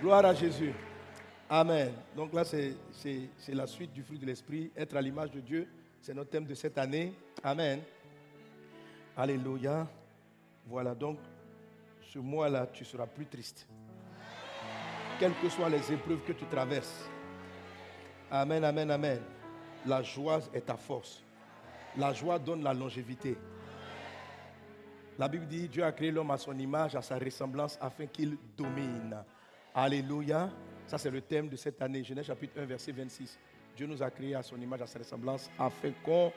Gloire à Jésus. Amen. Donc là, c'est la suite du fruit de l'Esprit. Être à l'image de Dieu, c'est notre thème de cette année. Amen. Alléluia. Voilà, donc ce mois-là, tu seras plus triste. Quelles que soient les épreuves que tu traverses. Amen, amen, amen. La joie est ta force. La joie donne la longévité. La Bible dit, Dieu a créé l'homme à son image, à sa ressemblance, afin qu'il domine. Alléluia. Ça, c'est le thème de cette année. Genèse chapitre 1, verset 26. Dieu nous a créé à son image, à sa ressemblance, afin qu'on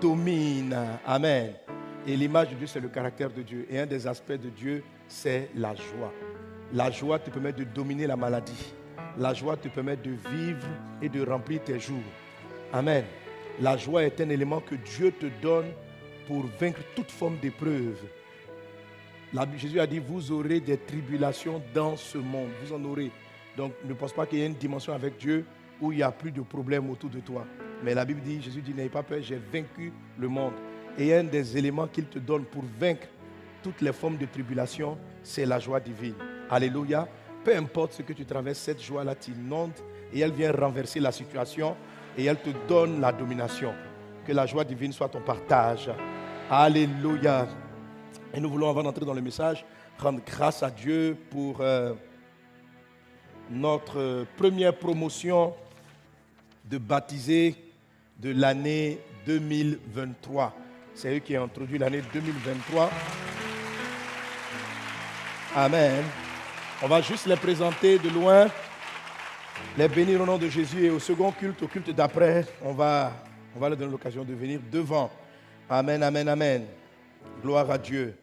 domine. Amen. Et l'image de Dieu, c'est le caractère de Dieu. Et un des aspects de Dieu, c'est la joie. La joie te permet de dominer la maladie. La joie te permet de vivre et de remplir tes jours. Amen. La joie est un élément que Dieu te donne pour vaincre toute forme d'épreuve. Jésus a dit, vous aurez des tribulations dans ce monde. Vous en aurez. Donc ne pense pas qu'il y ait une dimension avec Dieu où il n'y a plus de problèmes autour de toi. Mais la Bible dit, Jésus dit, n'ayez pas peur, j'ai vaincu le monde. Et un des éléments qu'il te donne pour vaincre toutes les formes de tribulation, c'est la joie divine. Alléluia. Peu importe ce que tu traverses, cette joie-là t'inonde et elle vient renverser la situation et elle te donne la domination. Que la joie divine soit ton partage. Alléluia. Et nous voulons, avant d'entrer dans le message, rendre grâce à Dieu pour euh, notre première promotion de baptisé de l'année 2023. C'est eux qui ont introduit l'année 2023. Amen. On va juste les présenter de loin, les bénir au nom de Jésus et au second culte, au culte d'après, on va, on va leur donner l'occasion de venir devant. Amen, amen, amen. Gloire à Dieu.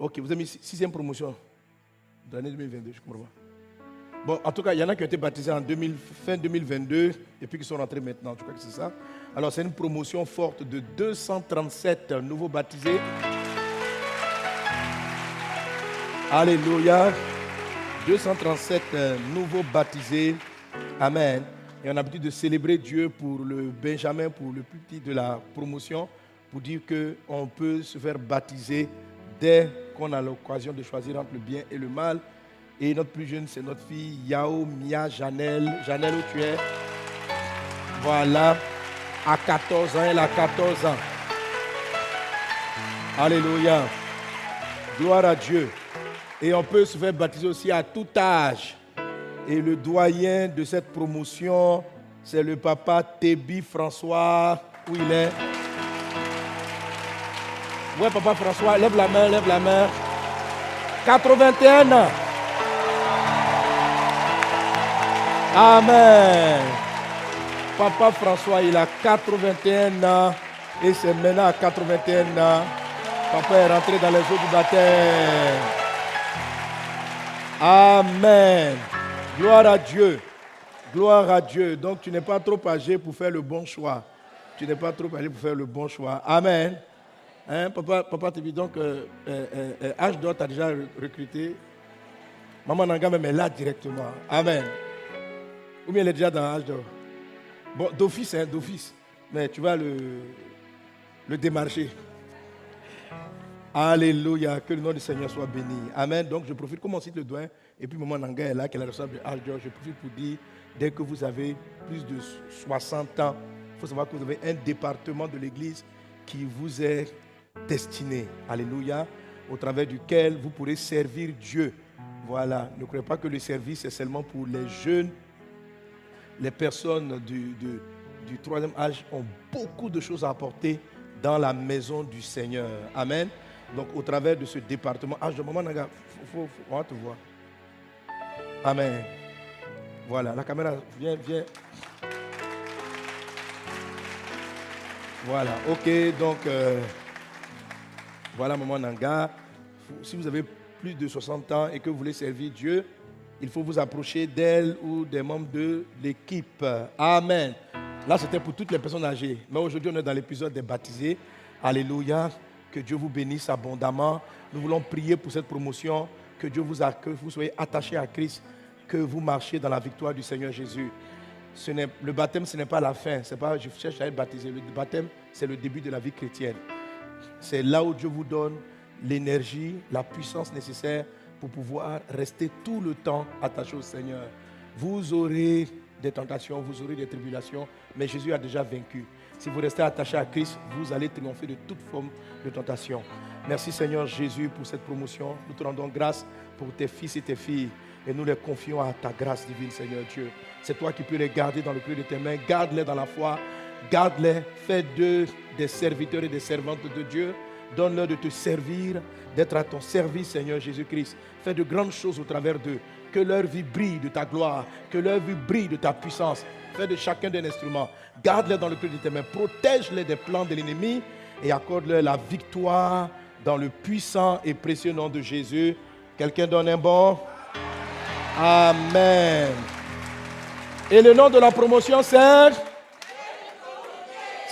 Ok, vous avez mis sixième promotion de l'année 2022, je comprends. Bon, en tout cas, il y en a qui ont été baptisés en fin 2022 et puis qui sont rentrés maintenant. Je crois que c'est ça. Alors, c'est une promotion forte de 237 nouveaux baptisés. Alléluia. 237 euh, nouveaux baptisés. Amen. Et on a l'habitude de célébrer Dieu pour le Benjamin, pour le plus petit de la promotion, pour dire qu'on peut se faire baptiser dès qu'on a l'occasion de choisir entre le bien et le mal. Et notre plus jeune, c'est notre fille Yao Mia Janelle. Janelle, où tu es? Voilà. À 14 ans, elle a 14 ans. Alléluia. Gloire à Dieu. Et on peut se faire baptiser aussi à tout âge. Et le doyen de cette promotion, c'est le papa Tébi François. Où il est? Ouais, papa François, lève la main, lève la main. 81 ans. Amen. Papa François, il a 81 ans et c'est maintenant à 81 ans. Papa est rentré dans les eaux du baptême. Amen. Gloire à Dieu. Gloire à Dieu. Donc tu n'es pas trop âgé pour faire le bon choix. Tu n'es pas trop âgé pour faire le bon choix. Amen. Hein, papa, papa te dit donc, euh, euh, euh, H2 t'a déjà recruté. Maman Nanga même est là directement. Amen. Ou bien elle est déjà dans H2. Bon, d'office, hein, d'office. Mais tu vas le, démarcher. Alléluia, que le nom du Seigneur soit béni. Amen. Donc je profite, comme on cite le doigt, et puis maman Nanga est là, qui est responsable de je profite pour dire, dès que vous avez plus de 60 ans, il faut savoir que vous avez un département de l'Église qui vous est destiné. Alléluia. Au travers duquel vous pourrez servir Dieu. Voilà. Ne croyez pas que le service est seulement pour les jeunes. Les personnes du, du troisième âge ont beaucoup de choses à apporter dans la maison du Seigneur. Amen. Donc, au travers de ce département, ah, je faut, on va te voir. Amen. Voilà, la caméra, viens, viens. Voilà, ok, donc, euh, voilà, maman Nanga. Si vous avez plus de 60 ans et que vous voulez servir Dieu, il faut vous approcher d'elle ou des membres de l'équipe. Amen. Là, c'était pour toutes les personnes âgées. Mais aujourd'hui, on est dans l'épisode des baptisés. Alléluia. Que Dieu vous bénisse abondamment. Nous voulons prier pour cette promotion. Que Dieu vous accueille, que vous soyez attachés à Christ, que vous marchiez dans la victoire du Seigneur Jésus. Le baptême, ce n'est pas la fin. C'est pas je cherche à être baptisé. Le baptême, c'est le début de la vie chrétienne. C'est là où Dieu vous donne l'énergie, la puissance nécessaire pour pouvoir rester tout le temps attaché au Seigneur. Vous aurez des tentations, vous aurez des tribulations, mais Jésus a déjà vaincu. Si vous restez attaché à Christ, vous allez triompher de toute forme de tentation. Merci Seigneur Jésus pour cette promotion. Nous te rendons grâce pour tes fils et tes filles et nous les confions à ta grâce divine Seigneur Dieu. C'est toi qui peux les garder dans le creux de tes mains. Garde-les dans la foi. Garde-les. Fais d'eux des serviteurs et des servantes de Dieu. Donne-leur de te servir, d'être à ton service Seigneur Jésus-Christ. Fais de grandes choses au travers d'eux. Que leur vie brille de ta gloire. Que leur vie brille de ta puissance. Fais de chacun des instruments. Garde-les dans le creux de tes mains. Protège-les des plans de l'ennemi et accorde-leur la victoire dans le puissant et précieux nom de Jésus. Quelqu'un donne un bon? Amen. Et le nom de la promotion, c'est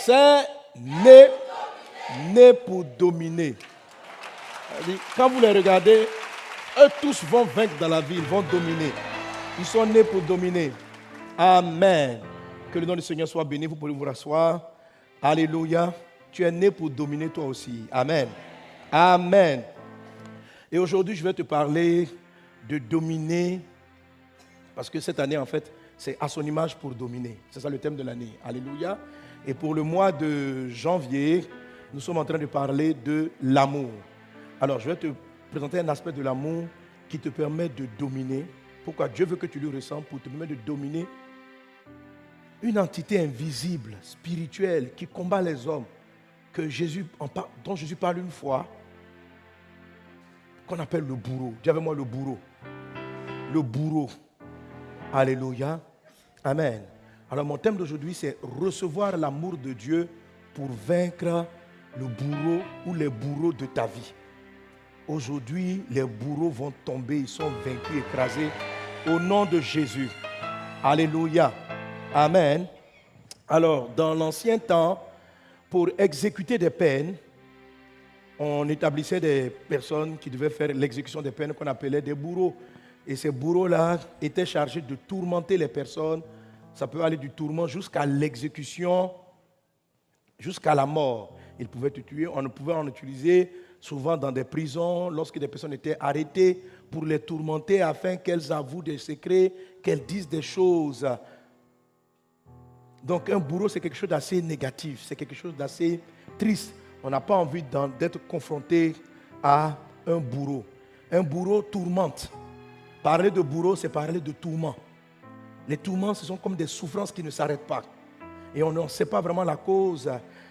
C'est né, né pour dominer. Quand vous les regardez, eux tous vont vaincre dans la vie, ils vont dominer. Ils sont nés pour dominer. Amen. Que le nom du Seigneur soit béni. Vous pouvez vous rasseoir. Alléluia. Tu es né pour dominer toi aussi. Amen. Amen. Et aujourd'hui, je vais te parler de dominer, parce que cette année, en fait, c'est à son image pour dominer. C'est ça le thème de l'année. Alléluia. Et pour le mois de janvier, nous sommes en train de parler de l'amour. Alors, je vais te présenter un aspect de l'amour qui te permet de dominer. Pourquoi Dieu veut que tu le ressens pour te permettre de dominer une entité invisible, spirituelle, qui combat les hommes, que Jésus, dont Jésus parle une fois, qu'on appelle le bourreau. Dis avec moi le bourreau. Le bourreau. Alléluia. Amen. Alors mon thème d'aujourd'hui, c'est recevoir l'amour de Dieu pour vaincre le bourreau ou les bourreaux de ta vie. Aujourd'hui, les bourreaux vont tomber, ils sont vaincus, écrasés au nom de Jésus. Alléluia. Amen. Alors, dans l'ancien temps, pour exécuter des peines, on établissait des personnes qui devaient faire l'exécution des peines qu'on appelait des bourreaux. Et ces bourreaux-là étaient chargés de tourmenter les personnes. Ça peut aller du tourment jusqu'à l'exécution, jusqu'à la mort. Ils pouvaient te tuer. On pouvait en utiliser souvent dans des prisons, lorsque des personnes étaient arrêtées pour les tourmenter afin qu'elles avouent des secrets, qu'elles disent des choses. Donc un bourreau, c'est quelque chose d'assez négatif, c'est quelque chose d'assez triste. On n'a pas envie d'être confronté à un bourreau. Un bourreau tourmente. Parler de bourreau, c'est parler de tourment. Les tourments, ce sont comme des souffrances qui ne s'arrêtent pas. Et on ne sait pas vraiment la cause.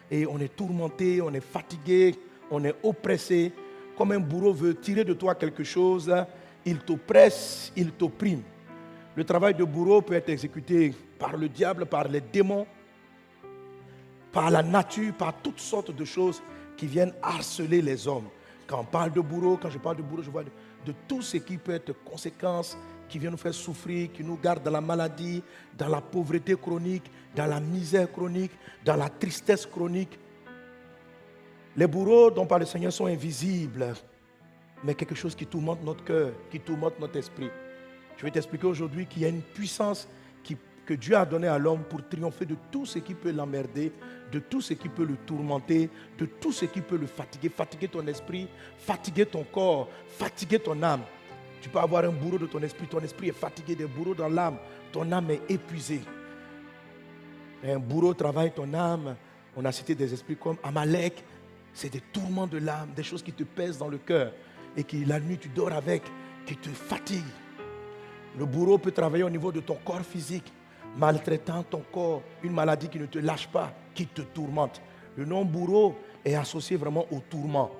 Et on est tourmenté, on est fatigué, on est oppressé. Comme un bourreau veut tirer de toi quelque chose, il t'oppresse, il t'opprime. Le travail de bourreau peut être exécuté par le diable, par les démons, par la nature, par toutes sortes de choses qui viennent harceler les hommes. Quand on parle de bourreau, quand je parle de bourreau, je vois de, tout ce qui peut être conséquences, qui vient nous faire souffrir, qui nous garde dans la maladie, dans la pauvreté chronique, dans la misère chronique, dans la tristesse chronique. Les bourreaux dont parle le Seigneur sont invisibles, mais quelque chose qui tourmente notre cœur, qui tourmente notre esprit. Je vais t'expliquer aujourd'hui qu'il y a une puissance que Dieu a donnée à l'homme pour triompher de tout ce qui peut l'emmerder, de tout ce qui peut le tourmenter, de tout ce qui peut le fatiguer, fatiguer ton esprit, fatiguer ton corps, fatiguer ton âme. Tu peux avoir un bourreau de ton esprit, ton esprit est fatigué, des bourreaux dans l'âme, ton âme est épuisée. Un bourreau travaille ton âme. On a cité des esprits comme Amalek, c'est des tourments de l'âme, des choses qui te pèsent dans le cœur et qui la nuit tu dors avec, qui te fatiguent. Le bourreau peut travailler au niveau de ton corps physique, maltraitant ton corps, une maladie qui ne te lâche pas, qui te tourmente. Le nom bourreau est associé vraiment au tourment.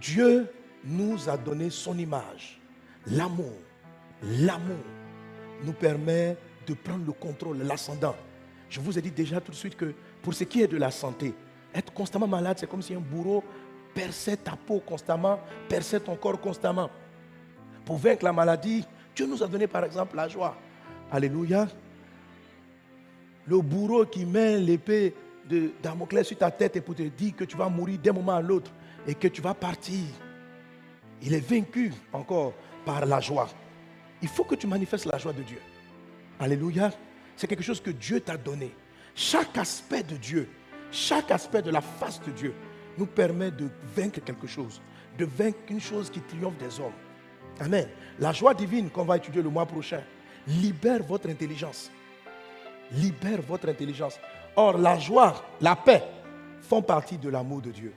Dieu nous a donné son image. L'amour, l'amour nous permet de prendre le contrôle, l'ascendant. Je vous ai dit déjà tout de suite que pour ce qui est de la santé, être constamment malade, c'est comme si un bourreau perçait ta peau constamment, perçait ton corps constamment. Pour vaincre la maladie, Dieu nous a donné par exemple la joie. Alléluia. Le bourreau qui met l'épée de Damoclès sur ta tête et pour te dire que tu vas mourir d'un moment à l'autre et que tu vas partir. Il est vaincu encore par la joie. Il faut que tu manifestes la joie de Dieu. Alléluia. C'est quelque chose que Dieu t'a donné. Chaque aspect de Dieu, chaque aspect de la face de Dieu nous permet de vaincre quelque chose, de vaincre une chose qui triomphe des hommes. Amen. La joie divine qu'on va étudier le mois prochain libère votre intelligence. Libère votre intelligence. Or, la joie, la paix font partie de l'amour de Dieu.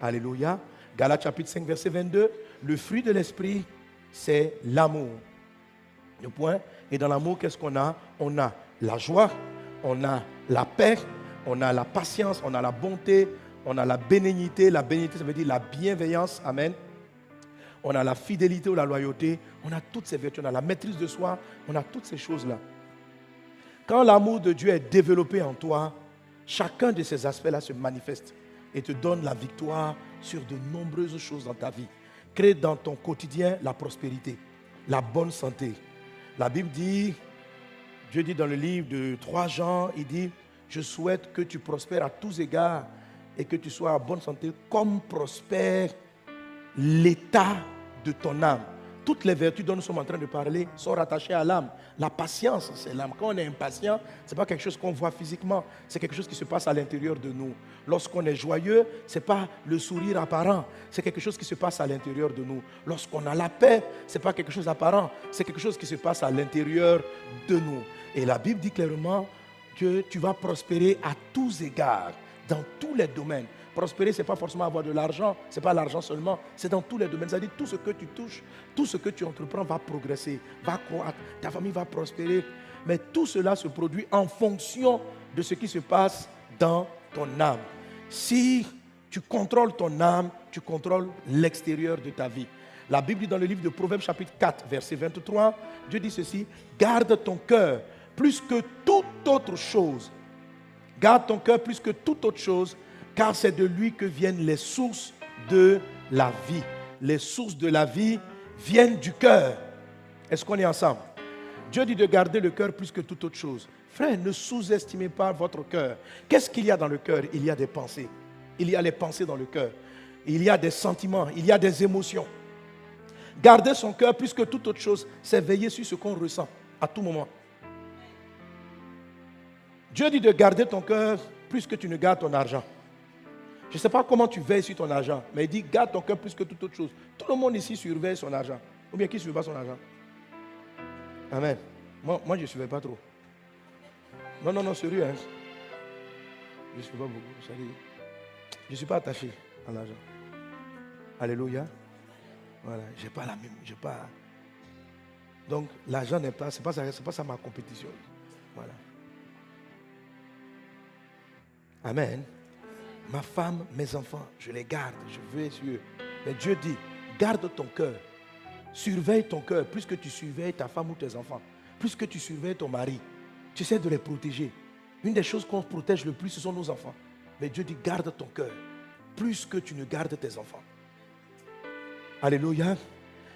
Alléluia. Galates chapitre 5, verset 22. Le fruit de l'esprit, c'est l'amour. Le point. Et dans l'amour, qu'est-ce qu'on a? On a la joie, on a la paix, on a la patience, on a la bonté, on a la bénignité. La bénignité, ça veut dire la bienveillance. Amen. On a la fidélité ou la loyauté. On a toutes ces vertus. On a la maîtrise de soi. On a toutes ces choses-là. Quand l'amour de Dieu est développé en toi, chacun de ces aspects-là se manifeste et te donne la victoire sur de nombreuses choses dans ta vie. Crée dans ton quotidien la prospérité, la bonne santé. La Bible dit, Dieu dit dans le livre de 3 Jean, il dit, je souhaite que tu prospères à tous égards et que tu sois en bonne santé comme prospère l'état de ton âme. Toutes les vertus dont nous sommes en train de parler sont rattachées à l'âme. La patience, c'est l'âme. Quand on est impatient, ce n'est pas quelque chose qu'on voit physiquement, c'est quelque chose qui se passe à l'intérieur de nous. Lorsqu'on est joyeux, ce n'est pas le sourire apparent, c'est quelque chose qui se passe à l'intérieur de nous. Lorsqu'on a la paix, ce n'est pas quelque chose d'apparent, c'est quelque chose qui se passe à l'intérieur de nous. Et la Bible dit clairement que tu vas prospérer à tous égards, dans tous les domaines. Prospérer, ce n'est pas forcément avoir de l'argent, ce n'est pas l'argent seulement, c'est dans tous les domaines. C'est-à-dire tout ce que tu touches, tout ce que tu entreprends va progresser, va croître, ta famille va prospérer. Mais tout cela se produit en fonction de ce qui se passe dans ton âme. Si tu contrôles ton âme, tu contrôles l'extérieur de ta vie. La Bible dit dans le livre de Proverbes chapitre 4, verset 23, Dieu dit ceci, garde ton cœur plus que toute autre chose. Garde ton cœur plus que toute autre chose, car c'est de lui que viennent les sources de la vie. Les sources de la vie viennent du cœur. Est-ce qu'on est ensemble? Dieu dit de garder le cœur plus que toute autre chose. Frère, ne sous-estimez pas votre cœur. Qu'est-ce qu'il y a dans le cœur? Il y a des pensées. Il y a les pensées dans le cœur. Il y a des sentiments. Il y a des émotions. Garder son cœur plus que toute autre chose, c'est veiller sur ce qu'on ressent à tout moment. Dieu dit de garder ton cœur plus que tu ne gardes ton argent. Je ne sais pas comment tu veilles sur ton argent, mais il dit garde ton cœur plus que toute autre chose. Tout le monde ici surveille son argent. Ou bien qui ne surveille pas son argent? Amen. Moi, moi je ne surveille pas trop. Non, non, non, sérieux. Hein? Je ne suis pas beaucoup. Je ne suis pas attaché à l'argent. Alléluia. Voilà. Je n'ai pas la même. J'ai pas. Donc, l'argent n'est pas. Ce n'est pas, pas ça ma compétition. Voilà. Amen ma femme, mes enfants, je les garde, je vais sur eux. Mais Dieu dit, garde ton cœur, surveille ton cœur, plus que tu surveilles ta femme ou tes enfants, plus que tu surveilles ton mari, tu essaies de les protéger. Une des choses qu'on protège le plus, ce sont nos enfants. Mais Dieu dit, garde ton cœur, plus que tu ne gardes tes enfants. Alléluia.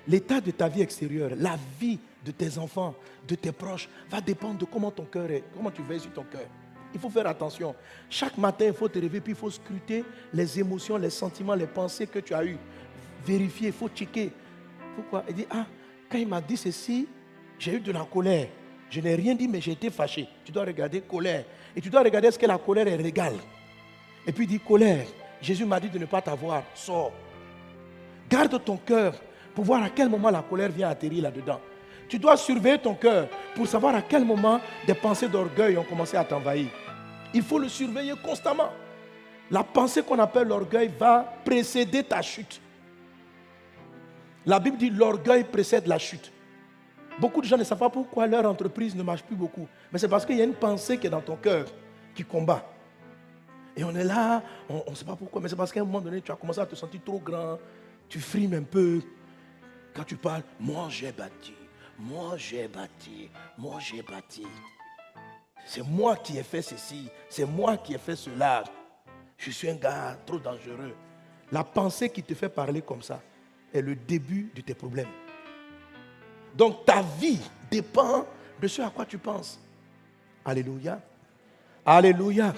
L'état de ta vie extérieure, la vie de tes enfants, de tes proches, va dépendre de comment ton cœur est, comment tu veilles sur ton cœur. Il faut faire attention. Chaque matin, il faut te réveiller, puis il faut scruter les émotions, les sentiments, les pensées que tu as eues. Vérifier, il faut checker. Pourquoi? Il dit, ah, quand il m'a dit ceci, j'ai eu de la colère. Je n'ai rien dit, mais j'ai été fâché. Tu dois regarder colère. Et tu dois regarder est-ce que la colère est régale. Et puis il dit, colère. Jésus m'a dit de ne pas t'avoir. Sors. Garde ton cœur pour voir à quel moment la colère vient atterrir là-dedans. Tu dois surveiller ton cœur pour savoir à quel moment des pensées d'orgueil ont commencé à t'envahir. Il faut le surveiller constamment. La pensée qu'on appelle l'orgueil va précéder ta chute. La Bible dit l'orgueil précède la chute. Beaucoup de gens ne savent pas pourquoi leur entreprise ne marche plus beaucoup. Mais c'est parce qu'il y a une pensée qui est dans ton cœur, qui combat. Et on est là, on ne sait pas pourquoi, mais c'est parce qu'à un moment donné, tu as commencé à te sentir trop grand, tu frimes un peu. Quand tu parles, moi j'ai bâti, moi j'ai bâti, moi j'ai bâti. C'est moi qui ai fait ceci, c'est moi qui ai fait cela. Je suis un gars trop dangereux. La pensée qui te fait parler comme ça est le début de tes problèmes. Donc ta vie dépend de ce à quoi tu penses. Alléluia. Alléluia.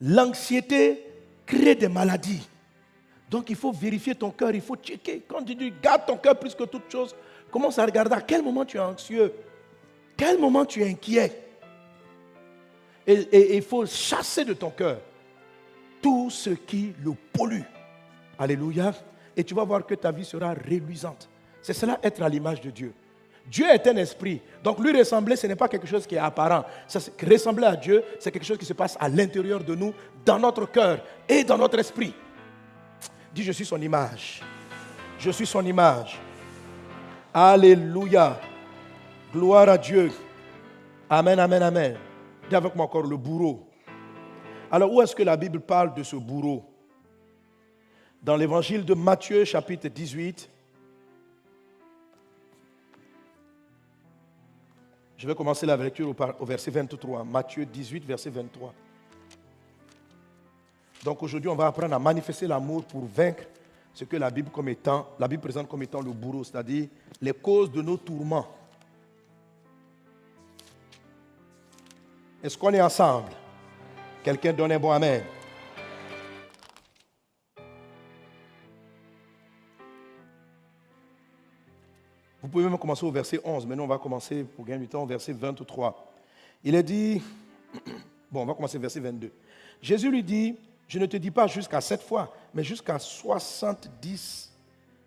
L'anxiété crée des maladies. Donc il faut vérifier ton cœur, il faut checker. Quand tu dis garde ton cœur plus que toute chose, Commence à regarder à quel moment tu es anxieux, quel moment tu es inquiet. Et il faut chasser de ton cœur tout ce qui le pollue. Alléluia. Et tu vas voir que ta vie sera réluisante. C'est cela être à l'image de Dieu. Dieu est un esprit. Donc lui ressembler, ce n'est pas quelque chose qui est apparent. ressembler à Dieu, c'est quelque chose qui se passe à l'intérieur de nous, dans notre cœur et dans notre esprit. Dis, je suis son image. Je suis son image. Alléluia. Gloire à Dieu. Amen, amen, amen. Dis avec moi encore le bourreau. Alors où est-ce que la Bible parle de ce bourreau? Dans l'évangile de Matthieu chapitre 18. Je vais commencer la lecture au verset 23. Matthieu 18, verset 23. Donc aujourd'hui, on va apprendre à manifester l'amour pour vaincre ce que la Bible, comme étant, la Bible présente comme étant le bourreau, c'est-à-dire les causes de nos tourments. Est-ce qu'on est ensemble? Quelqu'un donne un bon Amen. Vous pouvez même commencer au verset 11. Maintenant, on va commencer, pour gagner du temps, au verset 23. Il est dit, bon, on va commencer au verset 22. Jésus lui dit, je ne te dis pas jusqu'à sept fois, mais jusqu'à 70,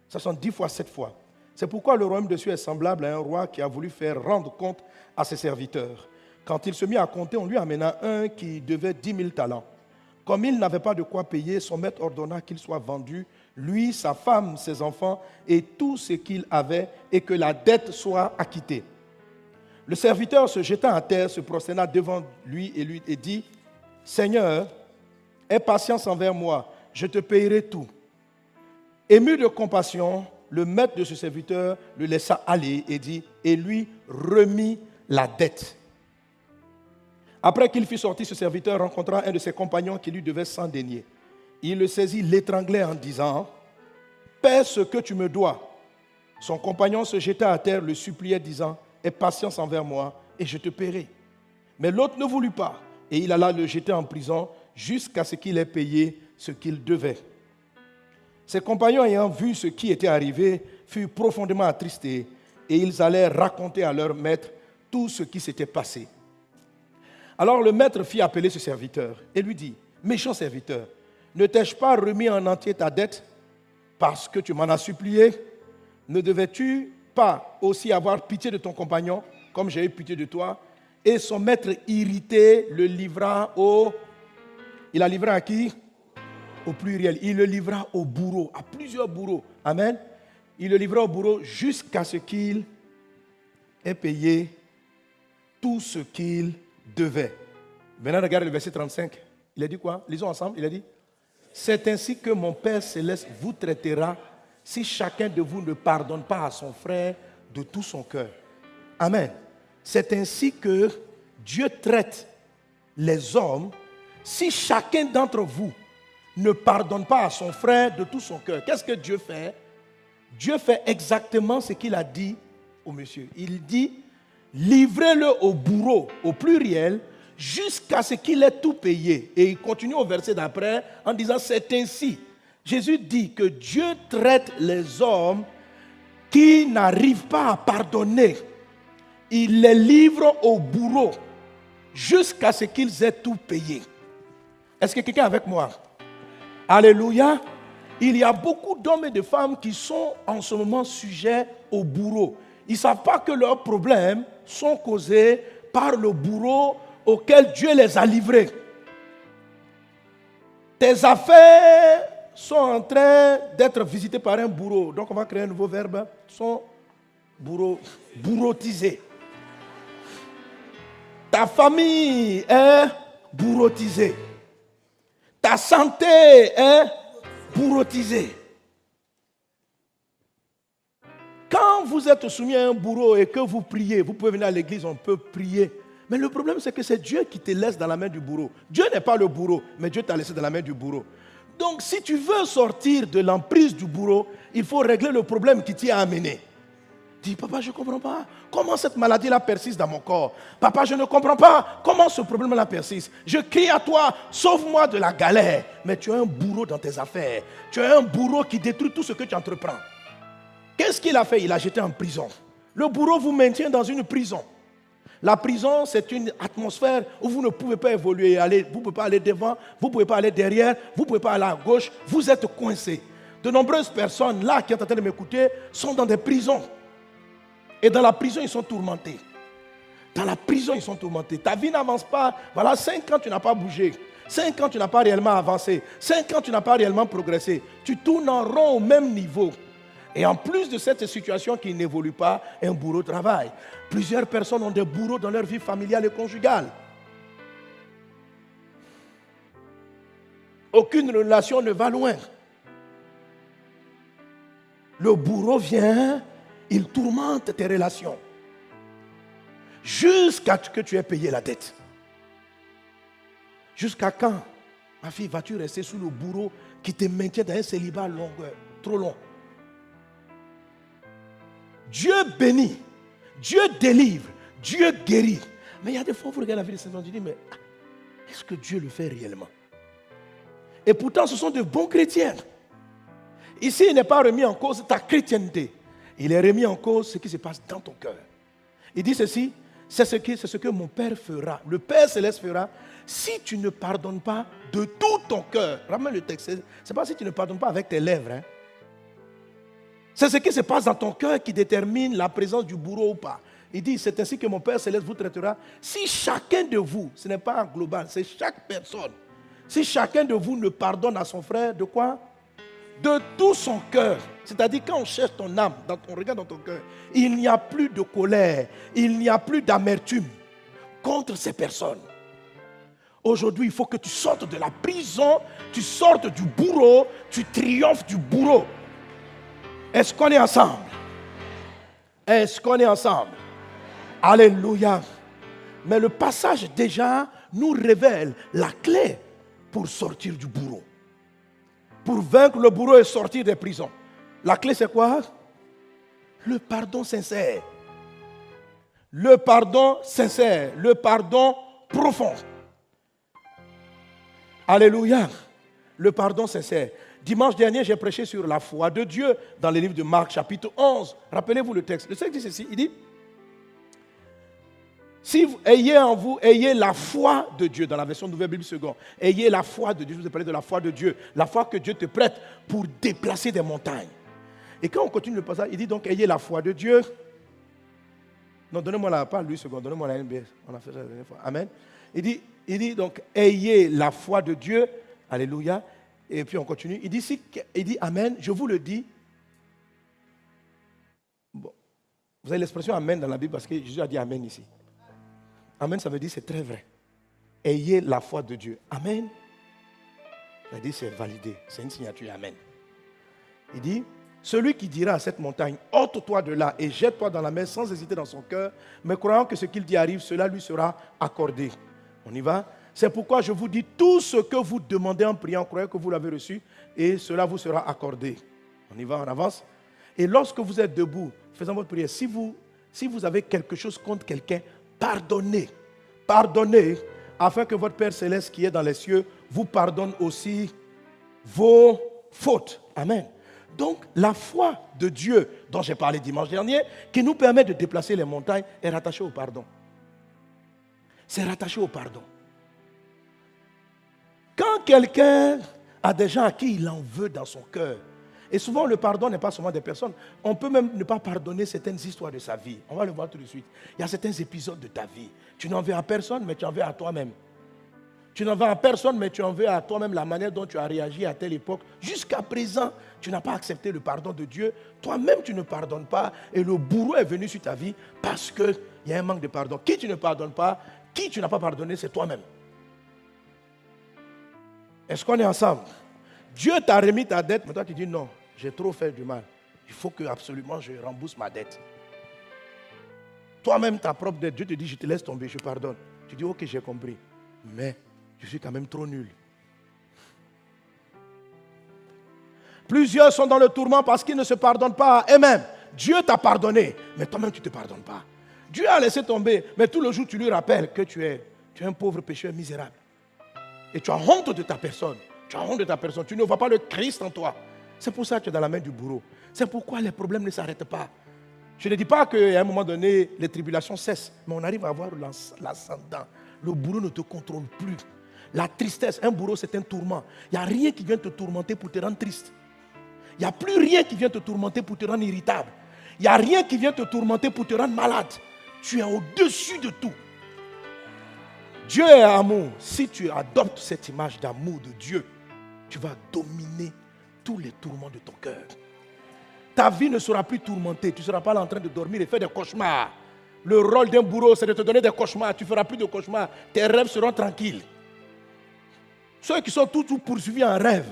70 fois sept fois. C'est pourquoi le royaume de Dieu est semblable à un roi qui a voulu faire rendre compte à ses serviteurs. Quand il se mit à compter, on lui amena un qui devait 10 000 talents. Comme il n'avait pas de quoi payer, son maître ordonna qu'il soit vendu, lui, sa femme, ses enfants et tout ce qu'il avait, et que la dette soit acquittée. Le serviteur se jeta à terre, se prosterna devant lui et lui et dit, Seigneur, aie patience envers moi, je te payerai tout. Ému de compassion, le maître de ce serviteur le laissa aller et dit, et lui remit la dette. Après qu'il fut sorti, ce serviteur rencontra un de ses compagnons qui lui devait 100 deniers. Il le saisit, l'étranglait en disant, Paie ce que tu me dois. Son compagnon se jeta à terre, le suppliait, disant, Aie patience envers moi, et je te paierai. Mais l'autre ne voulut pas, et il alla le jeter en prison jusqu'à ce qu'il ait payé ce qu'il devait. Ses compagnons ayant vu ce qui était arrivé furent profondément attristés, et ils allèrent raconter à leur maître tout ce qui s'était passé. Alors le maître fit appeler ce serviteur et lui dit, méchant serviteur, ne t'ai-je pas remis en entier ta dette parce que tu m'en as supplié? Ne devais-tu pas aussi avoir pitié de ton compagnon comme j'ai eu pitié de toi? Et son maître irrité le livra au... Il a livré à qui? Au pluriel. Il le livra au bourreau, à plusieurs bourreaux. Amen. Il le livra au bourreau jusqu'à ce qu'il ait payé tout ce qu'il devait. Maintenant, regarde le verset 35. Il a dit quoi? Lisons ensemble. Il a dit C'est ainsi que mon Père céleste vous traitera si chacun de vous ne pardonne pas à son frère de tout son cœur. Amen. C'est ainsi que Dieu traite les hommes si chacun d'entre vous ne pardonne pas à son frère de tout son cœur. Qu'est-ce que Dieu fait? Dieu fait exactement ce qu'il a dit au monsieur. Il dit livrez-le au bourreau, au pluriel, jusqu'à ce qu'il ait tout payé. Et il continue au verset d'après en disant, c'est ainsi. Jésus dit que Dieu traite les hommes qui n'arrivent pas à pardonner. Il les livre au bourreau jusqu'à ce qu'ils aient tout payé. Est-ce que quelqu'un est avec moi? Alléluia. Il y a beaucoup d'hommes et de femmes qui sont en ce moment sujets au bourreau. Ils ne savent pas que leurs problèmes sont causés par le bourreau auquel Dieu les a livrés. Tes affaires sont en train d'être visitées par un bourreau. Donc on va créer un nouveau verbe. Sont bourreau, bourrotisés. Ta famille est bourrotisée. Ta santé est bourrotisée. Quand vous êtes soumis à un bourreau et que vous priez, vous pouvez venir à l'église, on peut prier. Mais le problème, c'est que c'est Dieu qui te laisse dans la main du bourreau. Dieu n'est pas le bourreau, mais Dieu t'a laissé dans la main du bourreau. Donc, si tu veux sortir de l'emprise du bourreau, il faut régler le problème qui t'y a amené. Dis, papa, je ne comprends pas. Comment cette maladie-là persiste dans mon corps? Papa, je ne comprends pas. Comment ce problème-là persiste? Je crie à toi, sauve-moi de la galère. Mais tu as un bourreau dans tes affaires. Tu as un bourreau qui détruit tout ce que tu entreprends. Qu'est-ce qu'il a fait? Il a jeté en prison. Le bourreau vous maintient dans une prison. La prison, c'est une atmosphère où vous ne pouvez pas évoluer, vous ne pouvez pas aller devant, vous ne pouvez pas aller derrière, vous ne pouvez pas aller à gauche, vous êtes coincé. De nombreuses personnes là qui sont en train de m'écouter sont dans des prisons. Et dans la prison, ils sont tourmentés. Dans la prison, ils sont tourmentés. Ta vie n'avance pas. Voilà, cinq ans, tu n'as pas bougé. Cinq ans, tu n'as pas réellement avancé. Cinq ans, tu n'as pas réellement progressé. Tu tournes en rond au même niveau. Et en plus de cette situation qui n'évolue pas, un bourreau travaille. Plusieurs personnes ont des bourreaux dans leur vie familiale et conjugale. Aucune relation ne va loin. Le bourreau vient, il tourmente tes relations. Jusqu'à ce que tu aies payé la dette. Jusqu'à quand, ma fille, vas-tu rester sous le bourreau qui te maintient dans un célibat longueur, trop long? Dieu bénit, Dieu délivre, Dieu guérit. Mais il y a des fois, vous regardez la vie de Saint-Jean, tu dis, mais est-ce que Dieu le fait réellement? Et pourtant, ce sont de bons chrétiens. Ici, il n'est pas remis en cause ta chrétienté. Il est remis en cause ce qui se passe dans ton cœur. Il dit ceci, c'est ce, c'est ce que mon Père fera. Le Père céleste fera si tu ne pardonnes pas de tout ton cœur. Ramène le texte. Ce n'est pas si tu ne pardonnes pas avec tes lèvres. Hein. C'est ce qui se passe dans ton cœur qui détermine la présence du bourreau ou pas. Il dit, c'est ainsi que mon Père céleste vous traitera. Si chacun de vous, ce n'est pas global, c'est chaque personne, si chacun de vous ne pardonne à son frère, de quoi? De tout son cœur. C'est-à-dire quand on cherche ton âme, dans ton regard dans ton cœur, il n'y a plus de colère, il n'y a plus d'amertume contre ces personnes. Aujourd'hui, il faut que tu sortes de la prison, tu sortes du bourreau, tu triomphes du bourreau. Est-ce qu'on est ensemble? Est-ce qu'on est ensemble? Alléluia. Mais le passage déjà nous révèle la clé pour sortir du bourreau. Pour vaincre le bourreau et sortir des prisons. La clé c'est quoi? Le pardon sincère. Le pardon sincère. Le pardon profond. Alléluia. Le pardon sincère. Dimanche dernier, j'ai prêché sur la foi de Dieu dans le livre de Marc, chapitre 11. Rappelez-vous le texte. Le texte dit ceci il dit Si vous ayez en vous, ayez la foi de Dieu, dans la version Nouvelle Bible seconde, ayez la foi de Dieu. Je vous ai parlé de la foi de Dieu, la foi que Dieu te prête pour déplacer des montagnes. Et quand on continue le passage, il dit donc ayez la foi de Dieu. Non, donnez-moi la, pas lui seconde, donnez-moi la NBS. On a fait ça la dernière fois. Amen. Il dit, il dit donc ayez la foi de Dieu. Alléluia et puis on continue. Il dit, il dit Amen, je vous le dis. Bon. Vous avez l'expression Amen dans la Bible parce que Jésus a dit Amen ici. Amen, ça veut dire c'est très vrai. Ayez la foi de Dieu. Amen. Ça veut dire c'est validé. C'est une signature. Amen. Il dit Celui qui dira à cette montagne ôte-toi de là et jette-toi dans la mer sans hésiter dans son cœur, mais croyant que ce qu'il dit arrive, cela lui sera accordé. On y va c'est pourquoi je vous dis tout ce que vous demandez en priant, croyez que vous l'avez reçu et cela vous sera accordé. On y va, on avance. Et lorsque vous êtes debout, faisant votre prière, si vous, si vous avez quelque chose contre quelqu'un, pardonnez. Pardonnez afin que votre Père céleste qui est dans les cieux vous pardonne aussi vos fautes. Amen. Donc la foi de Dieu dont j'ai parlé dimanche dernier, qui nous permet de déplacer les montagnes, est rattachée au pardon. C'est rattaché au pardon. Quand quelqu'un a des gens à qui il en veut dans son cœur, et souvent le pardon n'est pas seulement des personnes, on peut même ne pas pardonner certaines histoires de sa vie. On va le voir tout de suite. Il y a certains épisodes de ta vie. Tu n'en veux à personne, mais tu en veux à toi-même. Tu n'en veux à personne, mais tu en veux à toi-même la manière dont tu as réagi à telle époque. Jusqu'à présent, tu n'as pas accepté le pardon de Dieu. Toi-même, tu ne pardonnes pas. Et le bourreau est venu sur ta vie parce qu'il y a un manque de pardon. Qui tu ne pardonnes pas, qui tu n'as pas pardonné, c'est toi-même. Est-ce qu'on est ensemble? Dieu t'a remis ta dette, mais toi tu dis non, j'ai trop fait du mal. Il faut que absolument je rembourse ma dette. Toi-même, ta propre dette, Dieu te dit, je te laisse tomber, je pardonne. Tu dis, ok, j'ai compris. Mais je suis quand même trop nul. Plusieurs sont dans le tourment parce qu'ils ne se pardonnent pas eux-mêmes. Dieu t'a pardonné, mais toi-même, tu ne te pardonnes pas. Dieu a laissé tomber, mais tout le jour, tu lui rappelles que tu es, tu es un pauvre pécheur misérable. Et tu as honte de ta personne. Tu as honte de ta personne. Tu ne vois pas le Christ en toi. C'est pour ça que tu es dans la main du bourreau. C'est pourquoi les problèmes ne s'arrêtent pas. Je ne dis pas qu'à un moment donné, les tribulations cessent, mais on arrive à avoir l'ascendant. Le bourreau ne te contrôle plus. La tristesse, un bourreau, c'est un tourment. Il n'y a rien qui vient te tourmenter pour te rendre triste. Il n'y a plus rien qui vient te tourmenter pour te rendre irritable. Il n'y a rien qui vient te tourmenter pour te rendre malade. Tu es au-dessus de tout. Dieu est amour. Si tu adoptes cette image d'amour de Dieu, tu vas dominer tous les tourments de ton cœur. Ta vie ne sera plus tourmentée. Tu ne seras pas là en train de dormir et faire des cauchemars. Le rôle d'un bourreau, c'est de te donner des cauchemars. Tu ne feras plus de cauchemars. Tes rêves seront tranquilles. Ceux qui sont toujours poursuivis en rêve,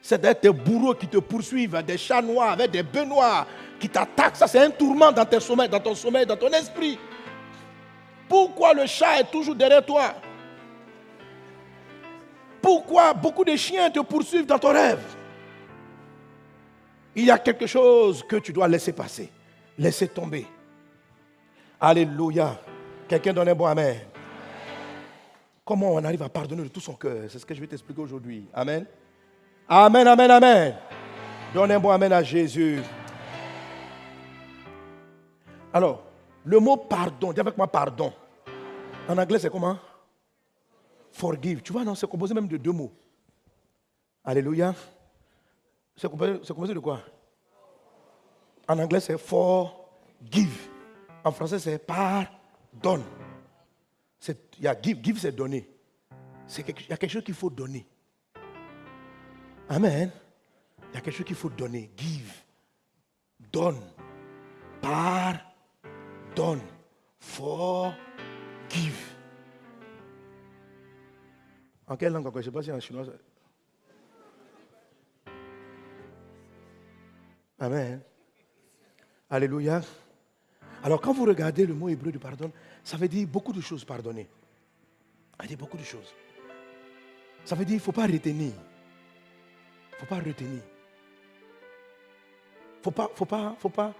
c'est des bourreaux qui te poursuivent, des chats noirs avec des bœufs noirs qui t'attaquent. Ça, c'est un tourment dans, dans ton sommeil, dans ton esprit. Pourquoi le chat est toujours derrière toi? Pourquoi beaucoup de chiens te poursuivent dans ton rêve? Il y a quelque chose que tu dois laisser passer, laisser tomber. Alléluia. Quelqu'un donne un bon Amen. Comment on arrive à pardonner de tout son cœur? C'est ce que je vais t'expliquer aujourd'hui. Amen. Amen, amen, amen. Donne un bon Amen à Jésus. Alors, le mot pardon, dis avec moi pardon. En anglais, c'est comment? Forgive. Tu vois, non, c'est composé même de deux mots. Alléluia. C'est composé, de quoi? En anglais, c'est forgive. En français, c'est pardonne. Il y a give, give c'est donner. Il y a quelque chose qu'il faut donner. Amen. Il y a quelque chose qu'il faut donner. Give. Donne. Pardonne. Forgive. En quelle langue Je ne sais pas si en chinois. Amen. Alléluia. Alors quand vous regardez le mot hébreu du pardon, ça veut dire beaucoup de choses pardonner. Ça veut dire beaucoup de choses. Ça veut dire qu'il ne faut pas retenir. Il ne faut pas retenir. Il faut pas, faut pas, faut pas,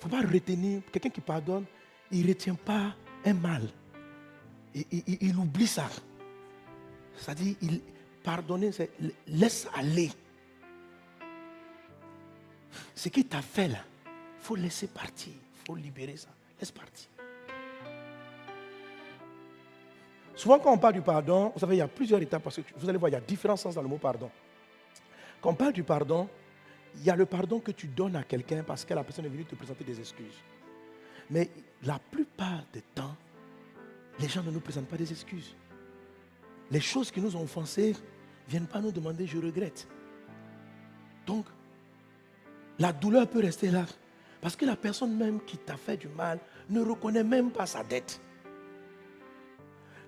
faut pas retenir. Quelqu'un qui pardonne, il ne retient pas un mal. Il, oublie ça. C'est-à-dire, il, pardonner, c'est laisse aller. Ce qui t'a fait là, il faut laisser partir. Il faut libérer ça. Laisse partir. Souvent, quand on parle du pardon, vous savez, il y a plusieurs étapes parce que vous allez voir, il y a différents sens dans le mot pardon. Quand on parle du pardon, il y a le pardon que tu donnes à quelqu'un parce que la personne est venue te présenter des excuses. Mais la plupart des temps, les gens ne nous présentent pas des excuses. Les choses qui nous ont offensés ne viennent pas nous demander je regrette. Donc, la douleur peut rester là. Parce que la personne même qui t'a fait du mal ne reconnaît même pas sa dette.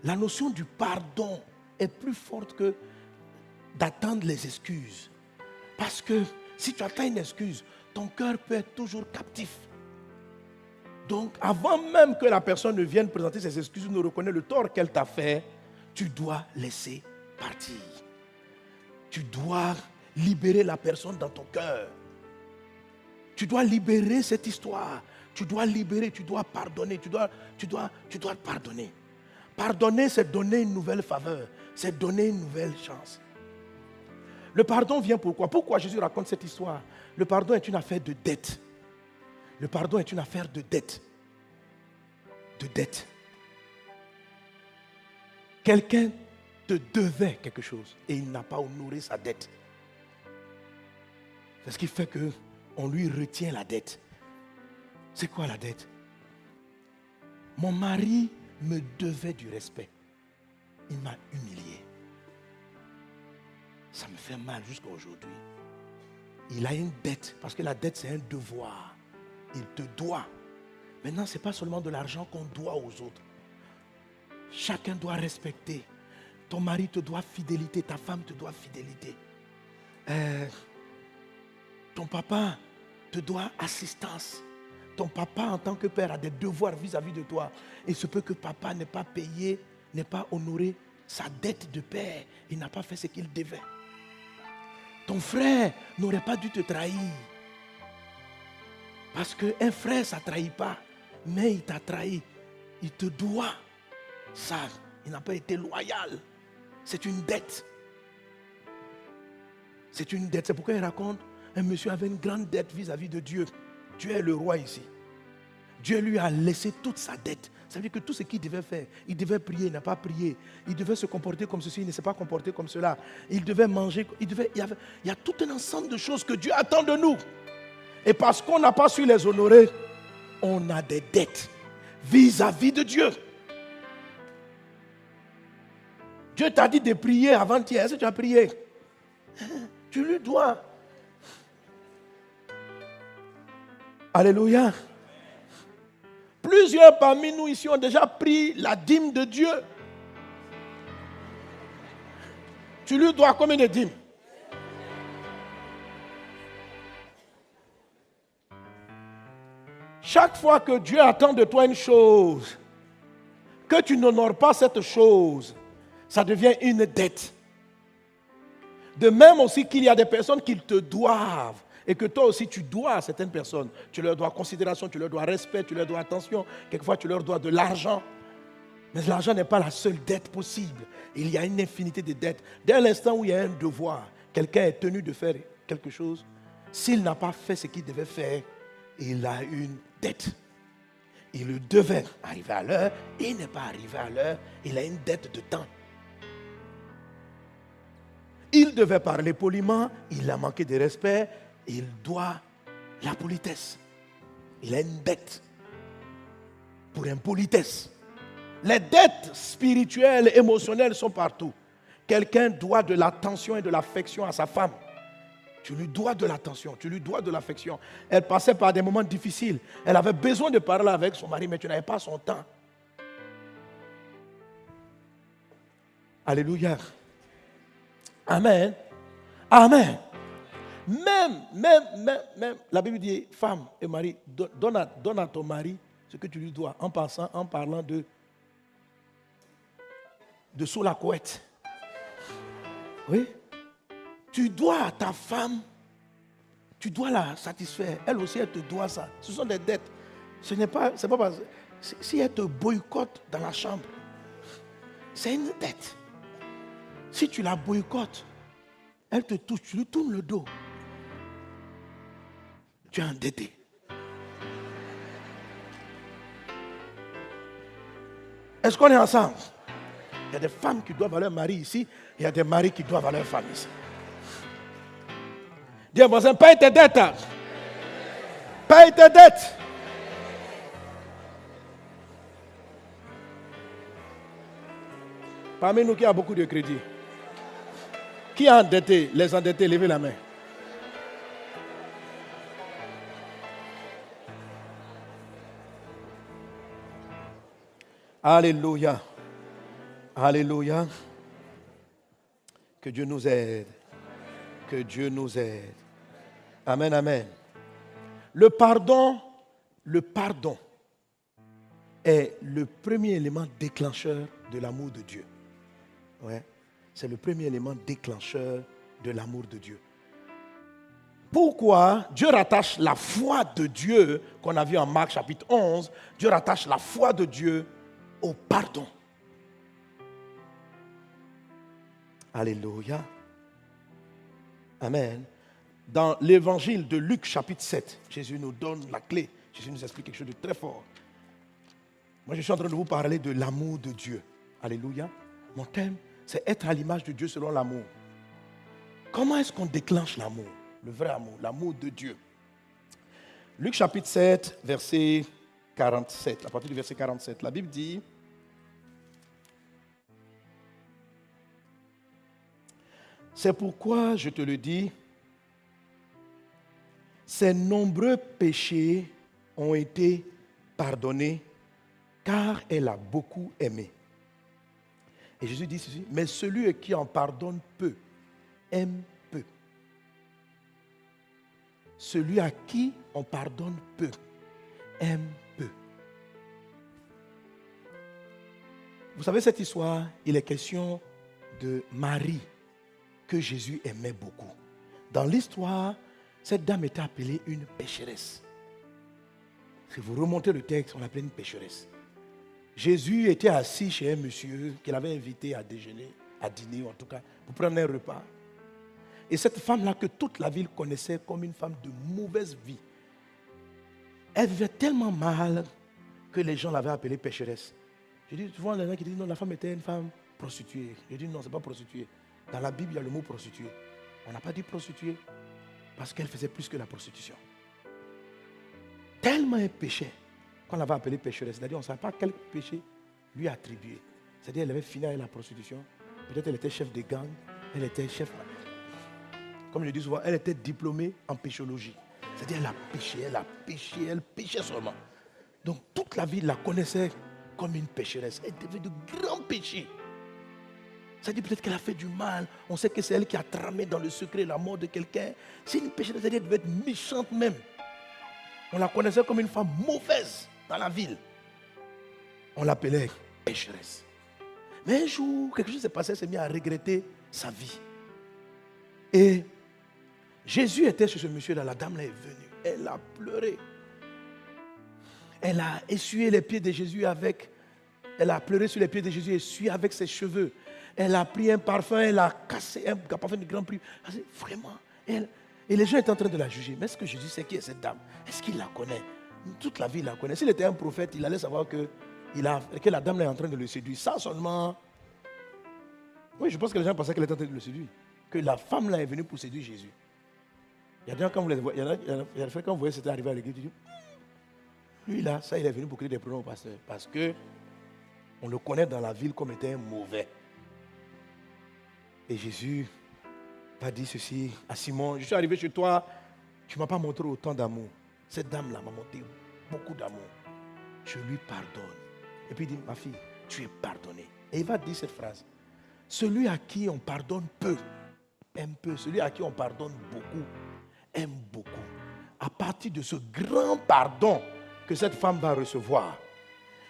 La notion du pardon est plus forte que d'attendre les excuses. Parce que si tu attends une excuse, ton cœur peut être toujours captif. Donc, avant même que la personne ne vienne présenter ses excuses, ne reconnaît le tort qu'elle t'a fait, tu dois laisser partir. Tu dois libérer la personne dans ton cœur. Tu dois libérer cette histoire. Tu dois libérer, tu dois pardonner, tu dois, tu dois, tu dois pardonner. Pardonner, c'est donner une nouvelle faveur, c'est donner une nouvelle chance. Le pardon vient pourquoi? Pourquoi Jésus raconte cette histoire? Le pardon est une affaire de dette. Le pardon est une affaire de dette. De dette. Quelqu'un te devait quelque chose et il n'a pas honoré sa dette. C'est ce qui fait que on lui retient la dette. C'est quoi la dette? Mon mari me devait du respect. Il m'a humilié. Ça me fait mal jusqu'à aujourd'hui. Il a une dette, parce que la dette c'est un devoir. Il te doit. Maintenant, ce n'est pas seulement de l'argent qu'on doit aux autres. Chacun doit respecter. Ton mari te doit fidélité, ta femme te doit fidélité. Euh, ton papa te doit assistance. Ton papa, en tant que père, a des devoirs vis-à-vis de toi. Et ce peut que papa n'ait pas payé, n'ait pas honoré sa dette de père. Il n'a pas fait ce qu'il devait. Ton frère n'aurait pas dû te trahir. Parce qu'un frère, ça trahit pas. Mais il t'a trahi. Il te doit ça. Il n'a pas été loyal. C'est une dette. C'est une dette. C'est pourquoi il raconte un monsieur avait une grande dette vis-à-vis de Dieu. Tu es le roi ici. Dieu lui a laissé toute sa dette. Ça veut dire que tout ce qu'il devait faire, il devait prier, il n'a pas prié. Il devait se comporter comme ceci, il ne s'est pas comporté comme cela. Il devait manger, il, devait, y avait, il y a tout un ensemble de choses que Dieu attend de nous. Et parce qu'on n'a pas su les honorer, on a des dettes vis-à-vis de Dieu. Dieu t'a dit de prier avant-hier. Est-ce que tu as prié? Tu lui dois. Alléluia. Plusieurs parmi nous ici ont déjà pris la dîme de Dieu. Tu lui dois combien de dîmes? Chaque fois que Dieu attend de toi une chose, que tu n'honores pas cette chose, ça devient une dette. De même aussi qu'il y a des personnes qui te doivent et que toi aussi tu dois à certaines personnes. Tu leur dois considération, tu leur dois respect, tu leur dois attention. Quelquefois tu leur dois de l'argent. Mais l'argent n'est pas la seule dette possible. Il y a une infinité de dettes. Dès l'instant où il y a un devoir, quelqu'un est tenu de faire quelque chose, s'il n'a pas fait ce qu'il devait faire, il a une dette. Il devait arriver à l'heure, il n'est pas arrivé à l'heure, il a une dette de temps. Il devait parler poliment, il a manqué de respect, il doit la politesse. Il a une dette pour impolitesse. Les dettes spirituelles, émotionnelles sont partout. Quelqu'un doit de l'attention et de l'affection à sa femme. Tu lui dois de l'attention, tu lui dois de l'affection. Elle passait par des moments difficiles. Elle avait besoin de parler avec son mari, mais tu n'avais pas son temps. Alléluia. Amen. Amen. Même, même, même, même, la Bible dit, femme et mari, donne à, ton mari ce que tu lui dois, en passant, en parlant de, de sous la couette. Oui? Tu dois à ta femme, tu dois la satisfaire. Elle aussi, elle te doit ça. Ce sont des dettes. Ce n'est pas, c'est pas parce, si elle te boycotte dans la chambre, c'est une dette. Si tu la boycottes, elle te touche, tu lui tournes le dos tu es endetté. Est-ce qu'on est ensemble? Il y a des femmes qui doivent à leur mari ici, il y a des maris qui doivent à leur femme ici. Dis à voisin, paye tes dettes. Paye tes dettes. Parmi nous qui a beaucoup de crédit. Qui a endetté Les endettés, levez la main. Alléluia. Alléluia. Que Dieu nous aide. Que Dieu nous aide. Amen, amen. Le pardon, le pardon est le premier élément déclencheur de l'amour de Dieu. Ouais. C'est le premier élément déclencheur de l'amour de Dieu. Pourquoi Dieu rattache la foi de Dieu, qu'on a vu en Marc chapitre 11, Dieu rattache la foi de Dieu au pardon. Alléluia. Amen. Dans l'évangile de Luc chapitre 7, Jésus nous donne la clé. Jésus nous explique quelque chose de très fort. Moi, je suis en train de vous parler de l'amour de Dieu. Alléluia. Mon thème, c'est être à l'image de Dieu selon l'amour. Comment est-ce qu'on déclenche l'amour Le vrai amour, l'amour de Dieu? Luc chapitre 7, verset 47, à partir du verset 47, la Bible dit, C'est pourquoi je te le dis, ses nombreux péchés ont été pardonnés car elle a beaucoup aimé. Et Jésus dit ceci, mais celui qui en pardonne peu, aime peu. Celui à qui on pardonne peu, aime Vous savez cette histoire, il est question de Marie que Jésus aimait beaucoup. Dans l'histoire, cette dame était appelée une pécheresse. Si vous remontez le texte, on l'appelait une pécheresse. Jésus était assis chez un monsieur qu'il avait invité à déjeuner, à dîner en tout cas, pour prendre un repas. Et cette femme-là que toute la ville connaissait comme une femme de mauvaise vie, Elle vivait tellement mal que les gens l'avaient appelée pécheresse. Je dis souvent les gens qui disent non, la femme était une femme prostituée. Je dis non, ce n'est pas prostituée. Dans la Bible, il y a le mot prostituée. On n'a pas dit prostituée parce qu'elle faisait plus que la prostitution. Tellement un péché qu'on l'avait appelée pécheresse. C'est-à-dire, on ne savait pas quel péché lui attribuer. C'est-à-dire, elle avait fini avec la prostitution. Peut-être elle était chef de gang. Elle était chef. Comme je dis souvent, elle était diplômée en péchologie. C'est-à-dire, elle a péché, elle a péché, elle péchait seulement. Donc, toute la vie, la connaissait comme une pécheresse. Elle devait de grands péchés. C'est-à-dire peut-être qu'elle a fait du mal. On sait que c'est elle qui a tramé dans le secret la mort de quelqu'un. C'est une pécheresse, qu'elle devait être méchante même. On la connaissait comme une femme mauvaise dans la ville. On l'appelait pécheresse. Mais un jour, quelque chose s'est passé, elle s'est mis à regretter sa vie. Et Jésus était chez ce monsieur-là, la dame là est venue. Elle a pleuré. Elle a essuyé les pieds de Jésus avec. Elle a pleuré sur les pieds de Jésus essuyé avec ses cheveux. Elle a pris un parfum, elle a cassé un parfum de grand prix. Vraiment. Et les gens étaient en train de la juger. Mais est-ce que Jésus sait qui est cette dame? Est-ce qu'il la connaît? Toute la vie, il la connaît. S'il était un prophète, il allait savoir que, il a, que la dame est en train de le séduire. Ça seulement. Oui, je pense que les gens pensaient qu'elle était en train de le séduire. Que la femme là est venue pour séduire Jésus. Il y a des gens, quand vous les voyez, il y a, il y a, quand vous voyez c'était arrivé à l'église, lui là, ça, il est venu pour créer des problèmes au pasteur. Parce que on le connaît dans la ville comme étant mauvais. Et Jésus va dire ceci à Simon, je suis arrivé chez toi, tu ne m'as pas montré autant d'amour. Cette dame-là m'a montré beaucoup d'amour. Je lui pardonne. Et puis il dit, ma fille, tu es pardonnée. Et il va dire cette phrase. Celui à qui on pardonne peu, aime peu. Celui à qui on pardonne beaucoup, aime beaucoup. À partir de ce grand pardon que cette femme va recevoir,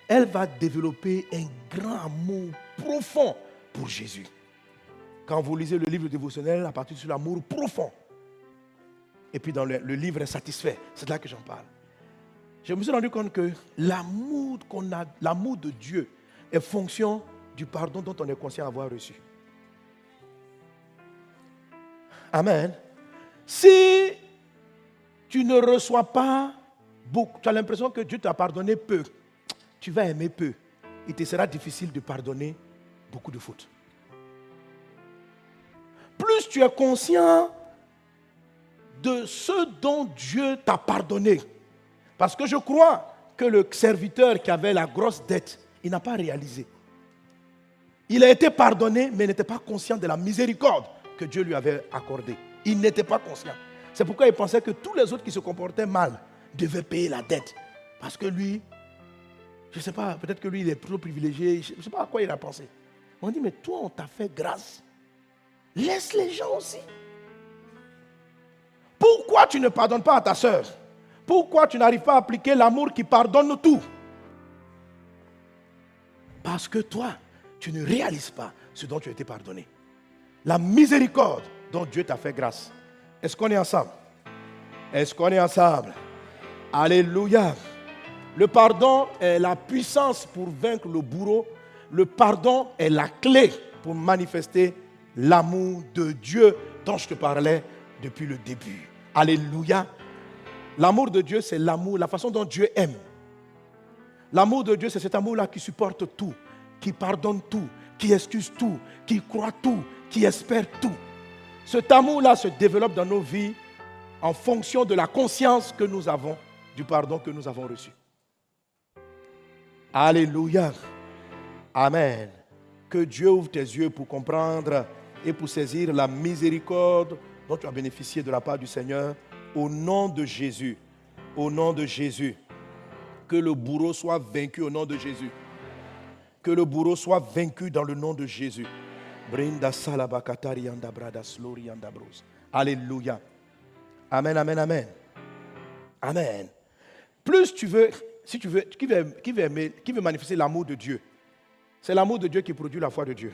elle va développer un grand amour profond pour Jésus. Quand vous lisez le livre dévotionnel, à partir de l'amour profond, et puis dans le, livre insatisfait, c'est là que j'en parle. Je me suis rendu compte que l'amour qu'on a, l'amour de Dieu est fonction du pardon dont on est conscient d'avoir reçu. Amen. Si tu ne reçois pas beaucoup, tu as l'impression que Dieu t'a pardonné peu, tu vas aimer peu. Il te sera difficile de pardonner beaucoup de fautes. Plus tu es conscient de ce dont Dieu t'a pardonné. Parce que je crois que le serviteur qui avait la grosse dette, il n'a pas réalisé. Il a été pardonné, mais n'était pas conscient de la miséricorde que Dieu lui avait accordée. Il n'était pas conscient. C'est pourquoi il pensait que tous les autres qui se comportaient mal devaient payer la dette. Parce que lui, je ne sais pas, peut-être que lui, il est plutôt privilégié. Je ne sais pas à quoi il a pensé. On dit, mais toi, on t'a fait grâce. Laisse les gens aussi. Pourquoi tu ne pardonnes pas à ta soeur Pourquoi tu n'arrives pas à appliquer l'amour qui pardonne tout? Parce que toi, tu ne réalises pas ce dont tu as été pardonné. La miséricorde dont Dieu t'a fait grâce. Est-ce qu'on est ensemble? Est-ce qu'on est ensemble? Alléluia. Le pardon est la puissance pour vaincre le bourreau. Le pardon est la clé pour manifester l'amour de Dieu dont je te parlais depuis le début. Alléluia. L'amour de Dieu, c'est l'amour, la façon dont Dieu aime. L'amour de Dieu, c'est cet amour-là qui supporte tout, qui pardonne tout, qui excuse tout, qui croit tout, qui espère tout. Cet amour-là se développe dans nos vies en fonction de la conscience que nous avons du pardon que nous avons reçu. Alléluia. Amen. Que Dieu ouvre tes yeux pour comprendre et pour saisir la miséricorde dont tu as bénéficié de la part du Seigneur au nom de Jésus. Au nom de Jésus. Que le bourreau soit vaincu au nom de Jésus. Que le bourreau soit vaincu dans le nom de Jésus. Alléluia. Amen, amen, amen. Amen. Plus tu veux, si tu veux, qui veut, qui veut, qui veut manifester l'amour de Dieu? C'est l'amour de Dieu qui produit la foi de Dieu.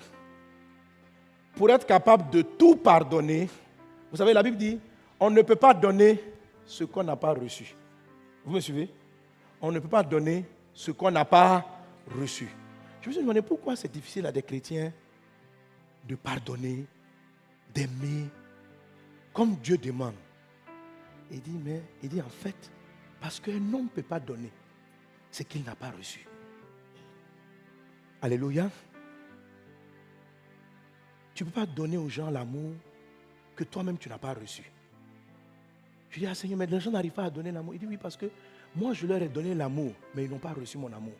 Pour être capable de tout pardonner, vous savez, la Bible dit, on ne peut pas donner ce qu'on n'a pas reçu. Vous me suivez? On ne peut pas donner ce qu'on n'a pas reçu. Je me suis demandé pourquoi c'est difficile à des chrétiens de pardonner, d'aimer, comme Dieu demande. Il dit, mais il dit en fait, Parce qu'un homme ne peut pas donner ce qu'il n'a pas reçu. Alléluia. Tu ne peux pas donner aux gens l'amour que toi-même tu n'as pas reçu. Je dis, ah Seigneur, mais les gens n'arrivent pas à donner l'amour. Il dit, oui, parce que moi, je leur ai donné l'amour, mais ils n'ont pas reçu mon amour.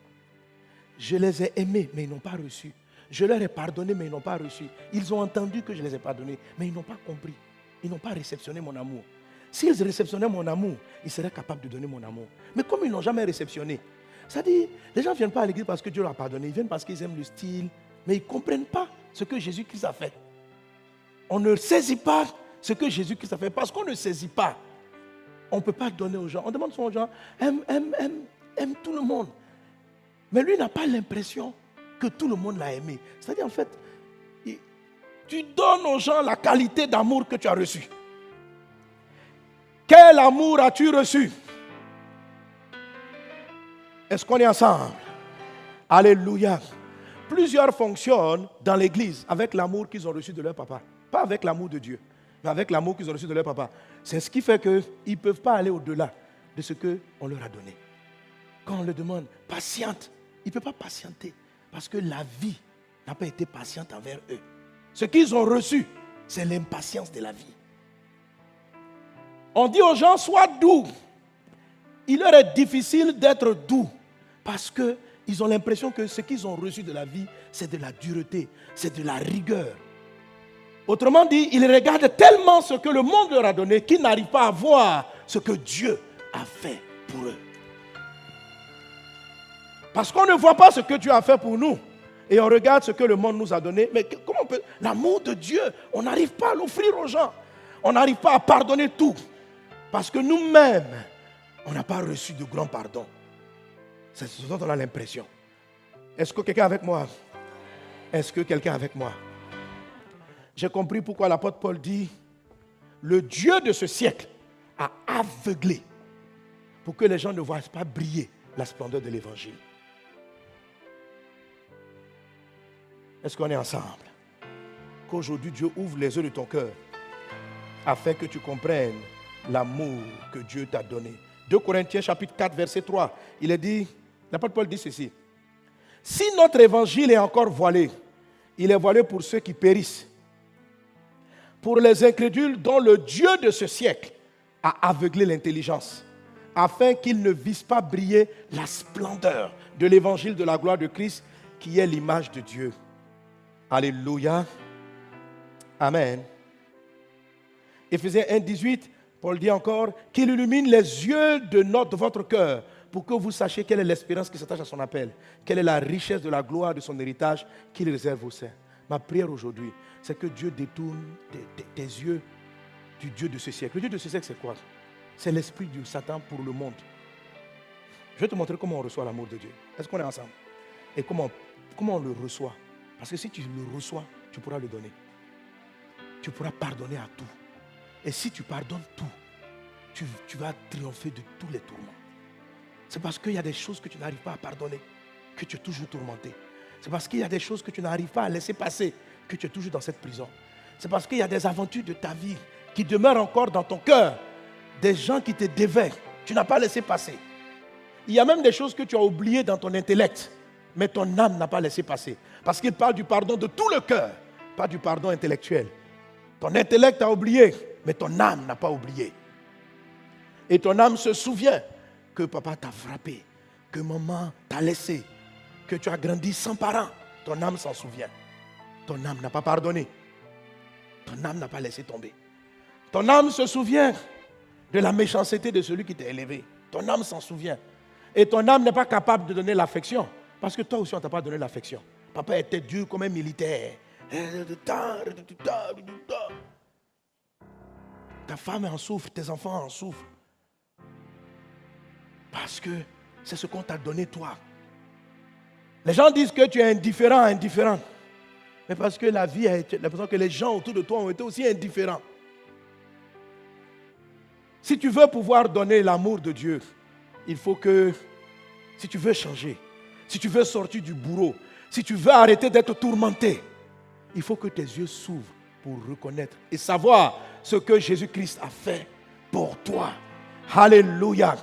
Je les ai aimés, mais ils n'ont pas reçu. Je leur ai pardonné, mais ils n'ont pas reçu. Ils ont entendu que je les ai pardonnés, mais ils n'ont pas compris. Ils n'ont pas réceptionné mon amour. S'ils réceptionnaient mon amour, ils seraient capables de donner mon amour. Mais comme ils n'ont jamais réceptionné, ça dit, les gens ne viennent pas à l'église parce que Dieu leur a pardonné. Ils viennent parce qu'ils aiment le style, mais ils ne comprennent pas ce que Jésus-Christ a fait. On ne saisit pas ce que Jésus-Christ a fait parce qu'on ne saisit pas. On ne peut pas donner aux gens. On demande aux gens, aime, aime, aime, aime tout le monde. Mais lui n'a pas l'impression que tout le monde l'a aimé. C'est-à-dire, en fait, tu donnes aux gens la qualité d'amour que tu as reçu. Quel amour as-tu reçu? Est-ce qu'on est ensemble? Alléluia. Plusieurs fonctionnent dans l'église avec l'amour qu'ils ont reçu de leur papa. Pas avec l'amour de Dieu, mais avec l'amour qu'ils ont reçu de leur papa. C'est ce qui fait qu'ils ne peuvent pas aller au-delà de ce qu'on leur a donné. Quand on leur demande, patiente, il ne peut pas patienter parce que la vie n'a pas été patiente envers eux. Ce qu'ils ont reçu, c'est l'impatience de la vie. On dit aux gens, sois doux. Il leur est difficile d'être doux parce qu'ils ont l'impression que ce qu'ils ont reçu de la vie, c'est de la dureté, c'est de la rigueur. Autrement dit, ils regardent tellement ce que le monde leur a donné qu'ils n'arrivent pas à voir ce que Dieu a fait pour eux. Parce qu'on ne voit pas ce que Dieu a fait pour nous. Et on regarde ce que le monde nous a donné. Mais comment on peut... L'amour de Dieu, on n'arrive pas à l'offrir aux gens. On n'arrive pas à pardonner tout. Parce que nous-mêmes, on n'a pas reçu de grand pardon. C'est ce dont on a l'impression. Est-ce que quelqu'un avec moi? Est-ce que quelqu'un avec moi? J'ai compris pourquoi l'apôtre Paul dit, le Dieu de ce siècle a aveuglé pour que les gens ne voient pas briller la splendeur de l'évangile. Est-ce qu'on est ensemble? Qu'aujourd'hui Dieu ouvre les yeux de ton cœur afin que tu comprennes l'amour que Dieu t'a donné. 2 Corinthiens chapitre 4 verset 3, il est dit, l'apôtre Paul dit ceci, si notre évangile est encore voilé, il est voilé pour ceux qui périssent, pour les incrédules dont le Dieu de ce siècle a aveuglé l'intelligence, afin qu'ils ne visent pas briller la splendeur de l'évangile de la gloire de Christ, qui est l'image de Dieu. Alléluia. Amen. Éphésiens 1, 18, Paul dit encore qu'il illumine les yeux de, notre, votre cœur pour que vous sachiez quelle est l'espérance qui s'attache à son appel, quelle est la richesse de la gloire de son héritage qu'il réserve aux saints. Ma prière aujourd'hui, c'est que Dieu détourne tes, yeux du Dieu de ce siècle. Le Dieu de ce siècle, c'est quoi? C'est l'esprit du Satan pour le monde. Je vais te montrer comment on reçoit l'amour de Dieu. Est-ce qu'on est ensemble? Et comment, comment on le reçoit? Parce que si tu le reçois, tu pourras le donner. Tu pourras pardonner à tout. Et si tu pardonnes tout, tu, vas triompher de tous les tourments. C'est parce qu'il y a des choses que tu n'arrives pas à pardonner que tu es toujours tourmenté. C'est parce qu'il y a des choses que tu n'arrives pas à laisser passer que tu es toujours dans cette prison. C'est parce qu'il y a des aventures de ta vie qui demeurent encore dans ton cœur. Des gens qui te dévaient, tu n'as pas laissé passer. Il y a même des choses que tu as oubliées dans ton intellect mais ton âme n'a pas laissé passer. Parce qu'il parle du pardon de tout le cœur, pas du pardon intellectuel. Ton intellect a oublié, mais ton âme n'a pas oublié. Et ton âme se souvient que papa t'a frappé, que maman t'a laissé, que tu as grandi sans parents. Ton âme s'en souvient. Ton âme n'a pas pardonné. Ton âme n'a pas laissé tomber. Ton âme se souvient de la méchanceté de celui qui t'a élevé. Ton âme s'en souvient. Et ton âme n'est pas capable de donner l'affection. Parce que toi aussi, on ne t'a pas donné l'affection. Papa était dur comme un militaire. Ta femme en souffre, tes enfants en souffrent. Parce que c'est ce qu'on t'a donné toi. Les gens disent que tu es indifférent, indifférent. Mais parce que la vie a été, l'impression que les gens autour de toi ont été aussi indifférents. Si tu veux pouvoir donner l'amour de Dieu, il faut que, si tu veux changer, si tu veux sortir du bourreau, si tu veux arrêter d'être tourmenté, il faut que tes yeux s'ouvrent pour reconnaître et savoir ce que Jésus-Christ a fait pour toi. Alléluia.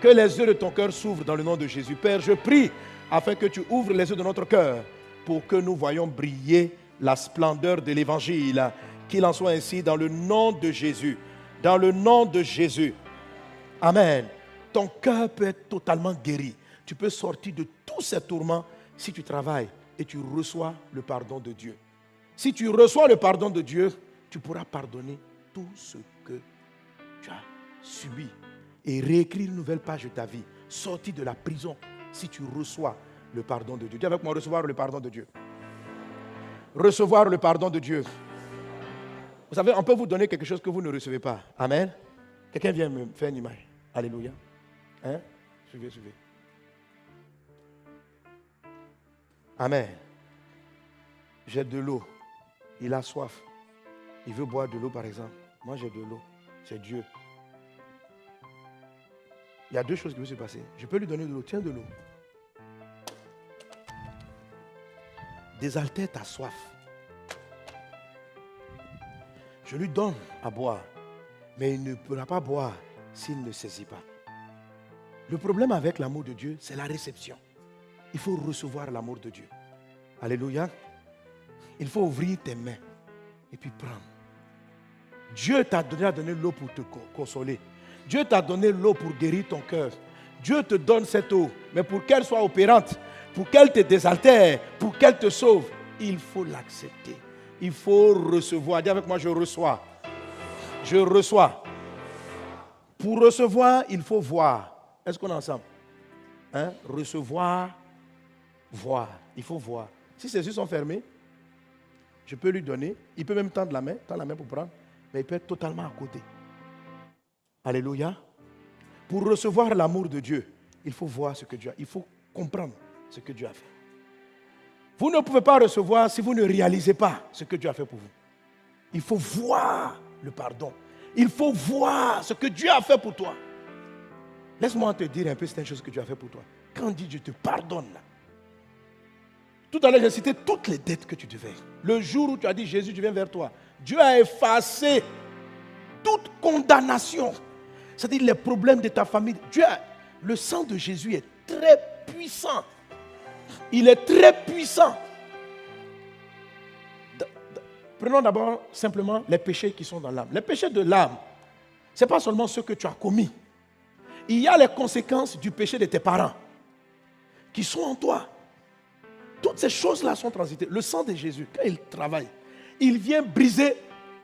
Que les yeux de ton cœur s'ouvrent dans le nom de Jésus. Père, je prie afin que tu ouvres les yeux de notre cœur pour que nous voyions briller la splendeur de l'évangile. Qu'il en soit ainsi dans le nom de Jésus. Dans le nom de Jésus. Amen. Ton cœur peut être totalement guéri. Tu peux sortir de tous ces tourments si tu travailles et tu reçois le pardon de Dieu. Si tu reçois le pardon de Dieu, tu pourras pardonner tout ce que tu as subi et réécrire une nouvelle page de ta vie. Sortir de la prison si tu reçois le pardon de Dieu. Dis avec moi, recevoir le pardon de Dieu. Recevoir le pardon de Dieu. Vous savez, on peut vous donner quelque chose que vous ne recevez pas. Amen. Quelqu'un vient me faire une image. Alléluia. Hein? Suivez, suivez. Amen. J'ai de l'eau. Il a soif. Il veut boire de l'eau, par exemple. Moi, j'ai de l'eau. C'est Dieu. Il y a deux choses qui vont se passer. Je peux lui donner de l'eau. Tiens de l'eau. Désaltère ta soif. Je lui donne à boire. Mais il ne pourra pas boire s'il ne saisit pas. Le problème avec l'amour de Dieu, c'est la réception. Il faut recevoir l'amour de Dieu. Alléluia. Il faut ouvrir tes mains et puis prendre. Dieu t'a donné, donné l'eau pour te consoler. Dieu t'a donné l'eau pour guérir ton cœur. Dieu te donne cette eau, mais pour qu'elle soit opérante, pour qu'elle te désaltère, pour qu'elle te sauve, il faut l'accepter. Il faut recevoir. Dis avec moi, je reçois. Je reçois. Pour recevoir, il faut voir. Est-ce qu'on est ensemble? Hein? Recevoir, voir. Il faut voir. Si ses yeux sont fermés, je peux lui donner. Il peut même tendre la main, tendre la main pour prendre, mais il peut être totalement à côté. Alléluia. Pour recevoir l'amour de Dieu, il faut voir ce que Dieu a. Il faut comprendre ce que Dieu a fait. Vous ne pouvez pas recevoir si vous ne réalisez pas ce que Dieu a fait pour vous. Il faut voir le pardon. Il faut voir ce que Dieu a fait pour toi. Laisse-moi te dire un peu certaines choses que Dieu a fait pour toi. Quand dit Dieu te pardonne, tout à l'heure, j'ai cité toutes les dettes que tu devais. Le jour où tu as dit Jésus, je viens vers toi, Dieu a effacé toute condamnation. C'est-à-dire les problèmes de ta famille. Dieu le sang de Jésus est très puissant. Il est très puissant. Prenons d'abord simplement les péchés qui sont dans l'âme. Les péchés de l'âme, ce n'est pas seulement ceux que tu as commis. Il y a les conséquences du péché de tes parents qui sont en toi. Toutes ces choses-là sont transitées. Le sang de Jésus, quand il travaille, il vient briser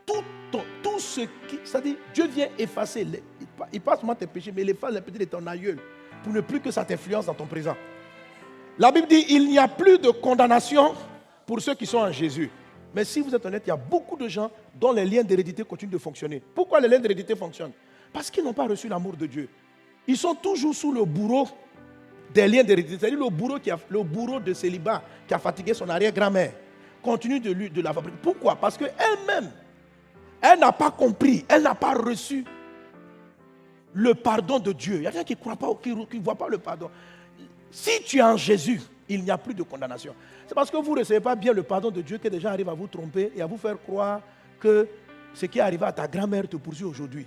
tout, ce qui. C'est-à-dire, Dieu vient effacer. il passe seulement tes péchés, mais il efface les péchés de ton aïeul pour ne plus que ça t'influence dans ton présent. La Bible dit il n'y a plus de condamnation pour ceux qui sont en Jésus. Mais si vous êtes honnête, il y a beaucoup de gens dont les liens d'hérédité continuent de fonctionner. Pourquoi les liens d'hérédité fonctionnent? Parce qu'ils n'ont pas reçu l'amour de Dieu. Ils sont toujours sous le bourreau des liens d'hérédité. C'est-à-dire le bourreau, qui a, le de célibat qui a fatigué son arrière-grand-mère continue de, lui, de la fabriquer. Pourquoi? Parce qu'elle-même, elle n'a pas compris, elle n'a pas reçu le pardon de Dieu. Il y a gens qui ne croient pas, qui ne voient pas le pardon. Si tu es en Jésus, il n'y a plus de condamnation. C'est parce que vous ne recevez pas bien le pardon de Dieu que des gens arrivent à vous tromper et à vous faire croire que ce qui est arrivé à ta grand-mère te poursuit aujourd'hui.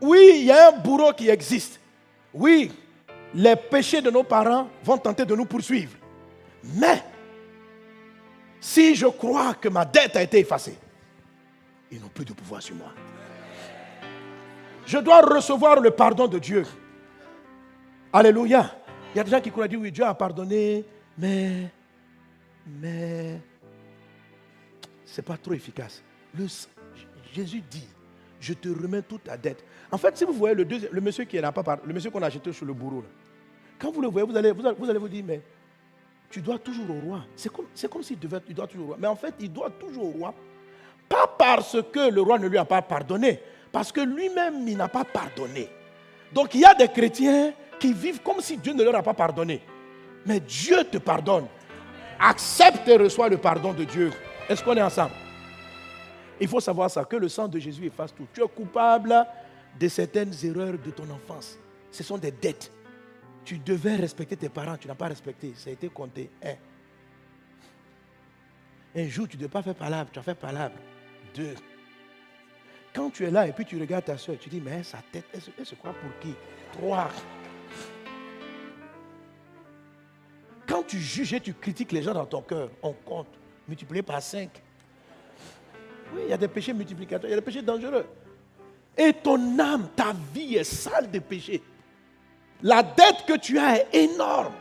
Oui, il y a un bourreau qui existe. Oui, les péchés de nos parents vont tenter de nous poursuivre. Mais, si je crois que ma dette a été effacée, ils n'ont plus de pouvoir sur moi. Je dois recevoir le pardon de Dieu. Alléluia. Il y a des gens qui croient dire oui, Dieu a pardonné, mais, mais, c'est pas trop efficace. Jésus dit, je te remets toute ta dette. En fait, si vous voyez le, le monsieur qui n'a pas le monsieur qu'on a acheté sur le bourreau, quand vous le voyez, vous allez vous, allez vous dire, mais tu dois toujours au roi. C'est comme, comme s'il devait, il doit toujours au roi. Mais en fait, il doit toujours au roi. Pas parce que le roi ne lui a pas pardonné, parce que lui-même, il n'a pas pardonné. Donc il y a des chrétiens qui vivent comme si Dieu ne leur a pas pardonné. Mais Dieu te pardonne. Accepte et reçois le pardon de Dieu. Est-ce qu'on est ensemble? Il faut savoir ça, que le sang de Jésus efface tout. Tu es coupable de certaines erreurs de ton enfance. Ce sont des dettes. Tu devais respecter tes parents, tu n'as pas respecté. Ça a été compté. Un. Un jour, tu ne devais pas faire palabre, tu as fait palabre. Deux. Quand tu es là et puis tu regardes ta soeur, tu dis, mais sa tête, elle se, croit pour qui? Trois. Quand tu juges et tu critiques les gens dans ton cœur, on compte, multiplié par cinq. Oui, il y a des péchés multiplicateurs, il y a des péchés dangereux. Et ton âme, ta vie est sale de péché. La dette que tu as est énorme.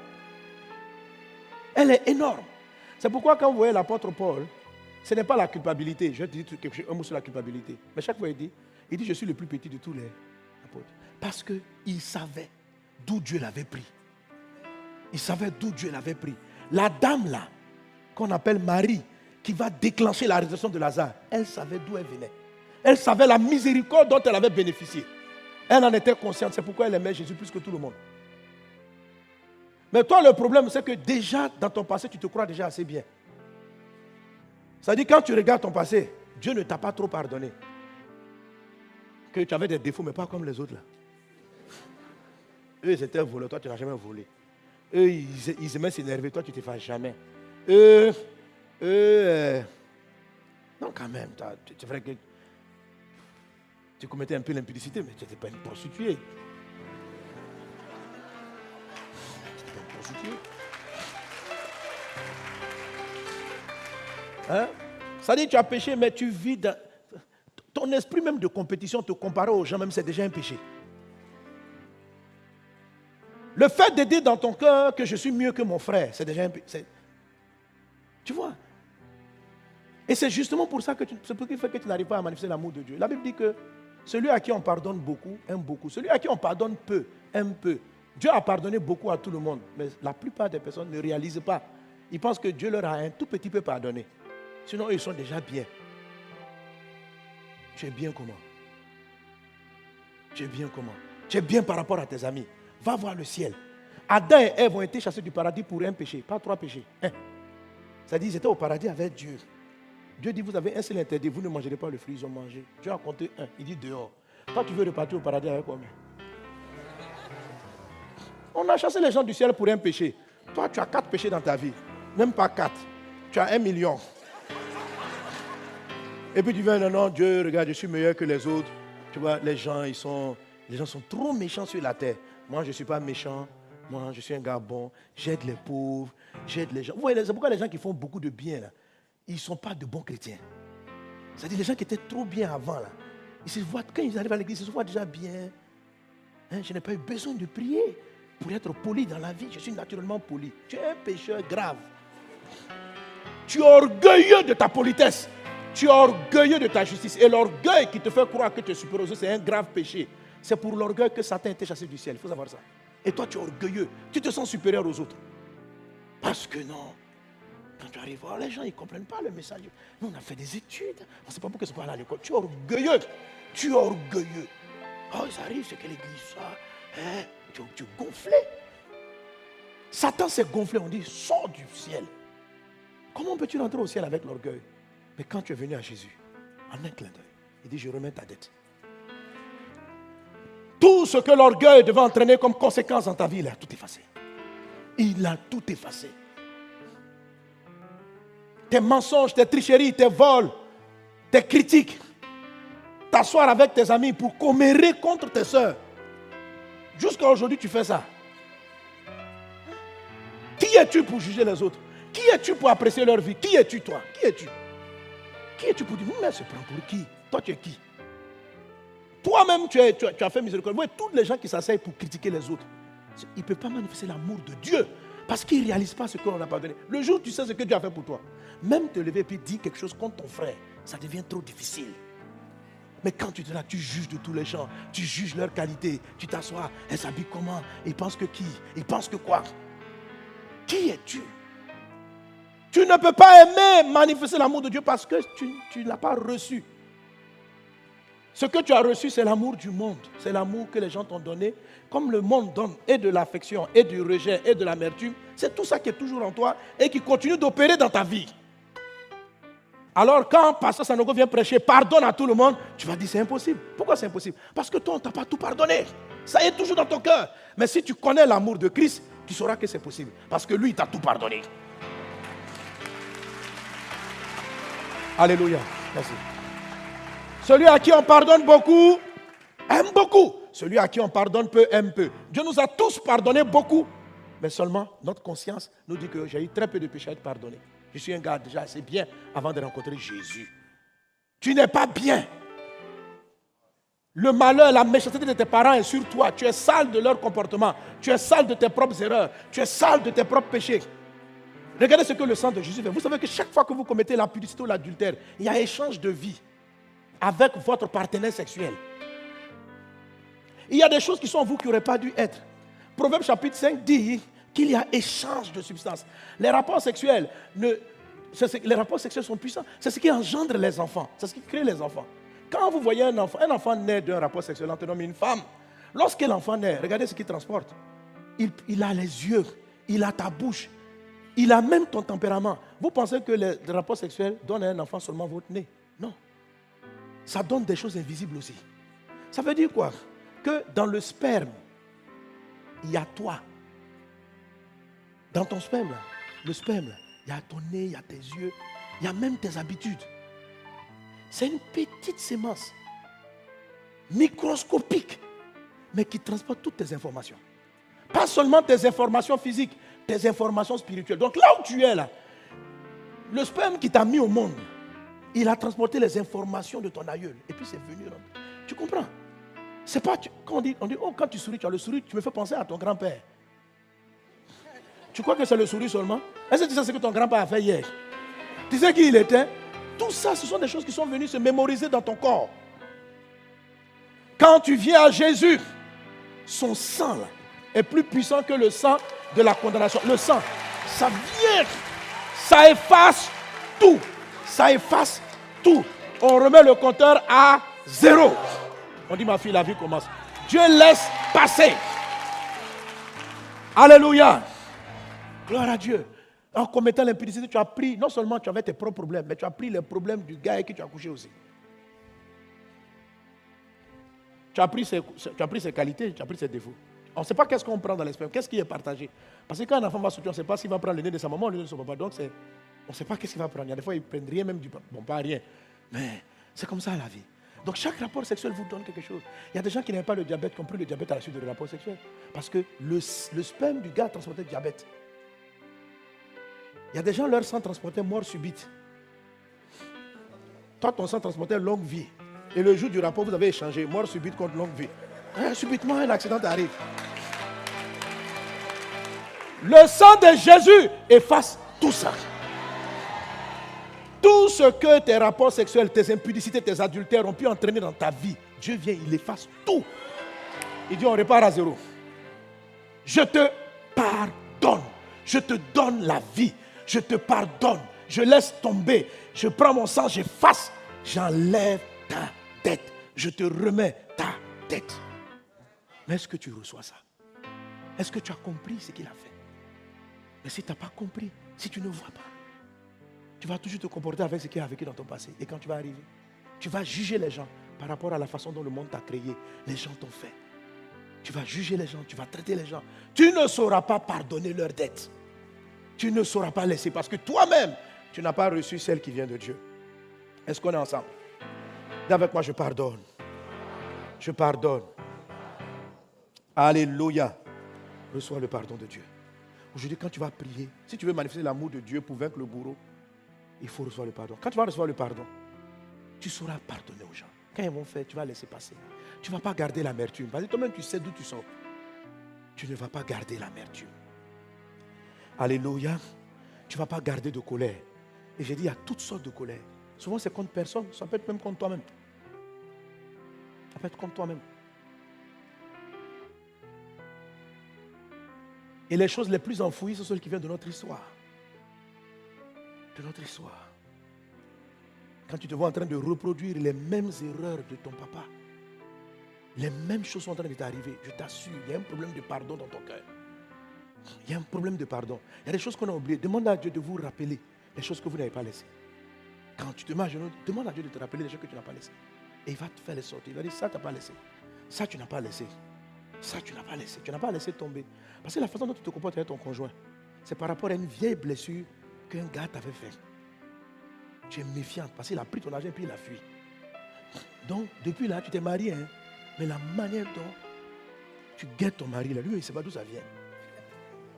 Elle est énorme. C'est pourquoi quand vous voyez l'apôtre Paul, ce n'est pas la culpabilité. Je vais te chose, un mot sur la culpabilité. Mais chaque fois, il dit, il dit, je suis le plus petit de tous les apôtres. Parce qu'il savait d'où Dieu l'avait pris. Il savait d'où Dieu l'avait pris. La dame là, qu'on appelle Marie, qui va déclencher la résurrection de Lazare, elle savait d'où elle venait. Elle savait la miséricorde dont elle avait bénéficié. Elle en était consciente. C'est pourquoi elle aimait Jésus plus que tout le monde. Mais toi, le problème, c'est que déjà, dans ton passé, tu te crois déjà assez bien. Ça dit, quand tu regardes ton passé, Dieu ne t'a pas trop pardonné. Que tu avais des défauts, mais pas comme les autres là. Eux, ils étaient volés, toi, tu n'as jamais volé. Eux, ils, aimaient s'énerver, toi, tu ne te fais jamais. Eux, eux, euh, non, quand même, c'est vrai que tu commettais un peu l'impudicité, mais tu n'étais pas une prostituée. Hein? Ça dit, tu as péché, mais tu vis dans... Ton esprit même de compétition, te comparer aux gens, même c'est déjà un péché. Le fait de dire dans ton cœur que je suis mieux que mon frère, c'est déjà un péché. Tu vois? Et c'est justement pour ça que pour qui fait que tu n'arrives pas à manifester l'amour de Dieu. La Bible dit que celui à qui on pardonne beaucoup aime beaucoup. Celui à qui on pardonne peu aime peu. Dieu a pardonné beaucoup à tout le monde, mais la plupart des personnes ne réalisent pas. Ils pensent que Dieu leur a un tout petit peu pardonné. Sinon, ils sont déjà bien. Tu es bien comment? Tu es bien comment? Tu es bien par rapport à tes amis. Va voir le ciel. Adam et Ève ont été chassés du paradis pour un péché, pas trois péchés. Un. Dit, ils étaient au paradis avec Dieu. Dieu dit, vous avez un seul interdit, vous ne mangerez pas le fruit, ils ont mangé. Dieu a compté un, il dit dehors. Toi, tu veux repartir au paradis avec combien On a chassé les gens du ciel pour un péché. Toi, tu as quatre péchés dans ta vie. Même pas quatre. Tu as un million. Et puis tu viens, non, non, Dieu, regarde, je suis meilleur que les autres. Tu vois, les gens, ils sont, les gens sont trop méchants sur la terre. Moi, je ne suis pas méchant. Moi, je suis un gars bon. J'aide les pauvres. J'aide les gens. Vous voyez, c'est pourquoi les gens qui font beaucoup de bien, là, ils ne sont pas de bons chrétiens. C'est-à-dire les gens qui étaient trop bien avant, là. Ils se voient, quand ils arrivent à l'église, ils se voient déjà bien. Hein, je n'ai pas eu besoin de prier pour être poli dans la vie. Je suis naturellement poli. Tu es un pécheur grave. Tu es orgueilleux de ta politesse. Tu es orgueilleux de ta justice. Et l'orgueil qui te fait croire que tu es supérieur aux autres, c'est un grave péché. C'est pour l'orgueil que Satan été chassé du ciel. Il faut savoir ça. Et toi, tu es orgueilleux. Tu te sens supérieur aux autres. Parce que non. Quand tu arrives, voir les gens, ils ne comprennent pas le message. Nous, on a fait des études. On ne sait pas pourquoi sont pas allés à l'école. Tu es orgueilleux. Tu es orgueilleux. Oh, ils arrivent, c'est quelle église ça hein? tu, tu es gonflé. Satan s'est gonflé. On dit, sors du ciel. Comment peux-tu rentrer au ciel avec l'orgueil? Mais quand tu es venu à Jésus, en un clin d'œil, il dit, je remets ta dette. Tout ce que l'orgueil devait entraîner comme conséquence dans ta vie, il a tout effacé. Il a tout effacé. Tes mensonges, tes tricheries, tes vols, tes critiques, t'asseoir avec tes amis pour commérer contre tes soeurs. Jusqu'à aujourd'hui, tu fais ça. Qui es-tu pour juger les autres? Qui es-tu pour apprécier leur vie? Qui es-tu toi? Qui es-tu? Qui es-tu pour dire, mais se prend pour qui? Toi, tu es qui? Toi-même, tu, as fait miséricorde. Vous voyez, tous les gens qui s'asseyent pour critiquer les autres, ils ne peuvent pas manifester l'amour de Dieu parce qu'ils ne réalisent pas ce qu'on n'a pas donné. Le jour où tu sais ce que Dieu a fait pour toi, même te lever et puis dire quelque chose contre ton frère, ça devient trop difficile. Mais quand tu es là, tu juges de tous les gens, tu juges leur qualité, tu t'assois, elle s'habille comment? Ils pensent que qui? Ils pensent que quoi? Qui es-tu? Tu ne peux pas aimer manifester l'amour de Dieu parce que tu, ne l'as pas reçu. Ce que tu as reçu, c'est l'amour du monde. C'est l'amour que les gens t'ont donné. Comme le monde donne et de l'affection, et du rejet, et de l'amertume, c'est tout ça qui est toujours en toi et qui continue d'opérer dans ta vie. Alors quand Pasteur Sanogo vient prêcher, pardonne à tout le monde, tu vas dire c'est impossible. Pourquoi c'est impossible? Parce que toi, on ne t'a pas tout pardonné. Ça est toujours dans ton cœur. Mais si tu connais l'amour de Christ, tu sauras que c'est possible. Parce que lui, il t'a tout pardonné. Alléluia. Merci. Celui à qui on pardonne beaucoup, aime beaucoup. Celui à qui on pardonne peu, aime peu. Dieu nous a tous pardonné beaucoup. Mais seulement notre conscience nous dit que j'ai eu très peu de péchés à être pardonné. Je suis un gars déjà assez bien avant de rencontrer Jésus. Tu n'es pas bien. Le malheur, la méchanceté de tes parents est sur toi. Tu es sale de leur comportement. Tu es sale de tes propres erreurs. Tu es sale de tes propres péchés. Regardez ce que le sang de Jésus fait. Vous savez que chaque fois que vous commettez la publicité ou l'adultère, il y a échange de vie avec votre partenaire sexuel. Il y a des choses qui sont en vous qui n'auraient pas dû être. Proverbe chapitre 5 dit qu'il y a échange de substances. Les rapports sexuels, les rapports sexuels sont puissants. C'est ce qui engendre les enfants. C'est ce qui crée les enfants. Quand vous voyez un enfant, un enfant naît d'un rapport sexuel entre un homme et une femme, lorsque l'enfant naît, regardez ce qu'il transporte. Il, a les yeux, il a ta bouche, il a même ton tempérament. Vous pensez que les rapports sexuels donnent à un enfant seulement votre nez? Non. Ça donne des choses invisibles aussi. Ça veut dire quoi? Que dans le sperme, il y a toi. Dans ton sperme, le sperme, il y a ton nez, il y a tes yeux, il y a même tes habitudes. C'est une petite sémence, microscopique, mais qui transporte toutes tes informations. Pas seulement tes informations physiques, tes informations spirituelles. Donc là où tu es là, le sperme qui t'a mis au monde, il a transporté les informations de ton aïeul. Et puis c'est venu. Tu comprends? C'est pas. quand on dit, on dit, oh, quand tu souris, tu as le sourire, tu me fais penser à ton grand-père. Tu crois que c'est le sourire seulement? Est-ce que tu sais ce que ton grand-père a fait hier? Tu sais qui il était? Tout ça, ce sont des choses qui sont venues se mémoriser dans ton corps. Quand tu viens à Jésus, son sang est plus puissant que le sang de la condamnation. Le sang, ça vient, ça efface tout. Ça efface tout. On remet le compteur à zéro. On dit, ma fille, la vie commence. Dieu laisse passer. Alléluia. Gloire à Dieu en commettant l'impudicité, tu as pris, non seulement tu avais tes propres problèmes, mais tu as pris les problèmes du gars avec qui tu as couché aussi. Tu as pris tu as pris ses qualités, tu as pris ses défauts. On ne sait pas qu'est-ce qu'on prend dans l'esprit, qu'est-ce qui est partagé. Parce que quand un enfant va sortir, on ne sait pas s'il va prendre le nez de sa maman ou le nez de son papa. Donc, on ne sait pas qu'est-ce qu'il va prendre. Il y a des fois, ils ne prennent rien, même du Bon, pas rien. Mais c'est comme ça la vie. Donc, chaque rapport sexuel vous donne quelque chose. Il y a des gens qui n'aiment pas le diabète, qui ont pris le diabète à la suite du rapport sexuel. Parce que le, sperme du gars a transporté le diabète. Il y a des gens, leur sang transportait mort subite. Toi, ton sang transportait longue vie. Et le jour du rapport, vous avez échangé mort subite contre longue vie. Hein, subitement, un accident arrive. Le sang de Jésus efface tout ça. Tout ce que tes rapports sexuels, tes impudicités, tes adultères ont pu entraîner dans ta vie, Dieu vient, il efface tout. Il dit, on repart à zéro. Je te pardonne. Je te donne la vie je te pardonne, je laisse tomber, je prends mon sang, j'efface, j'enlève ta tête, je te remets ta tête. Mais est-ce que tu reçois ça? Est-ce que tu as compris ce qu'il a fait? Mais si tu n'as pas compris, si tu ne vois pas, tu vas toujours te comporter avec ce qu'il a vécu dans ton passé. Et quand tu vas arriver, tu vas juger les gens par rapport à la façon dont le monde t'a créé. Les gens t'ont fait. Tu vas juger les gens, tu vas traiter les gens. Tu ne sauras pas pardonner leurs dettes tu ne sauras pas laisser parce que toi-même, tu n'as pas reçu celle qui vient de Dieu. Est-ce qu'on est ensemble? Dis avec moi, je pardonne. Je pardonne. Alléluia. Reçois le pardon de Dieu. Aujourd'hui, quand tu vas prier, si tu veux manifester l'amour de Dieu pour vaincre le bourreau, il faut recevoir le pardon. Quand tu vas recevoir le pardon, tu sauras pardonner aux gens. Quand ils vont faire, tu vas laisser passer. Tu ne vas pas garder l'amertume. Parce que toi-même, tu sais d'où tu sors. Tu ne vas pas garder l'amertume. Alléluia. Tu ne vas pas garder de colère. Et j'ai dit, il y a toutes sortes de colère. Souvent, c'est contre personne. Ça peut être même contre toi-même. Ça peut être contre toi-même. Et les choses les plus enfouies, sont celles qui viennent de notre histoire. De notre histoire. Quand tu te vois en train de reproduire les mêmes erreurs de ton papa, les mêmes choses sont en train de t'arriver, je t'assure, il y a un problème de pardon dans ton cœur. Il y a un problème de pardon. Il y a des choses qu'on a oubliées. Demande à Dieu de vous rappeler les choses que vous n'avez pas laissées. Quand tu te mets à genoux, demande à Dieu de te rappeler les choses que tu n'as pas laissées. Et il va te faire les sortir. Il va dire, ça, tu n'as pas laissé. Ça, tu n'as pas laissé. Ça, tu n'as pas laissé. Tu n'as pas laissé tomber. Parce que la façon dont tu te comportes avec ton conjoint, c'est par rapport à une vieille blessure qu'un gars t'avait fait. Tu es méfiante parce qu'il a pris ton argent et puis il a fui. Donc, depuis là, tu t'es marié, hein, mais la manière dont tu guettes ton mari, là, lui, il ne sait pas d'où ça vient.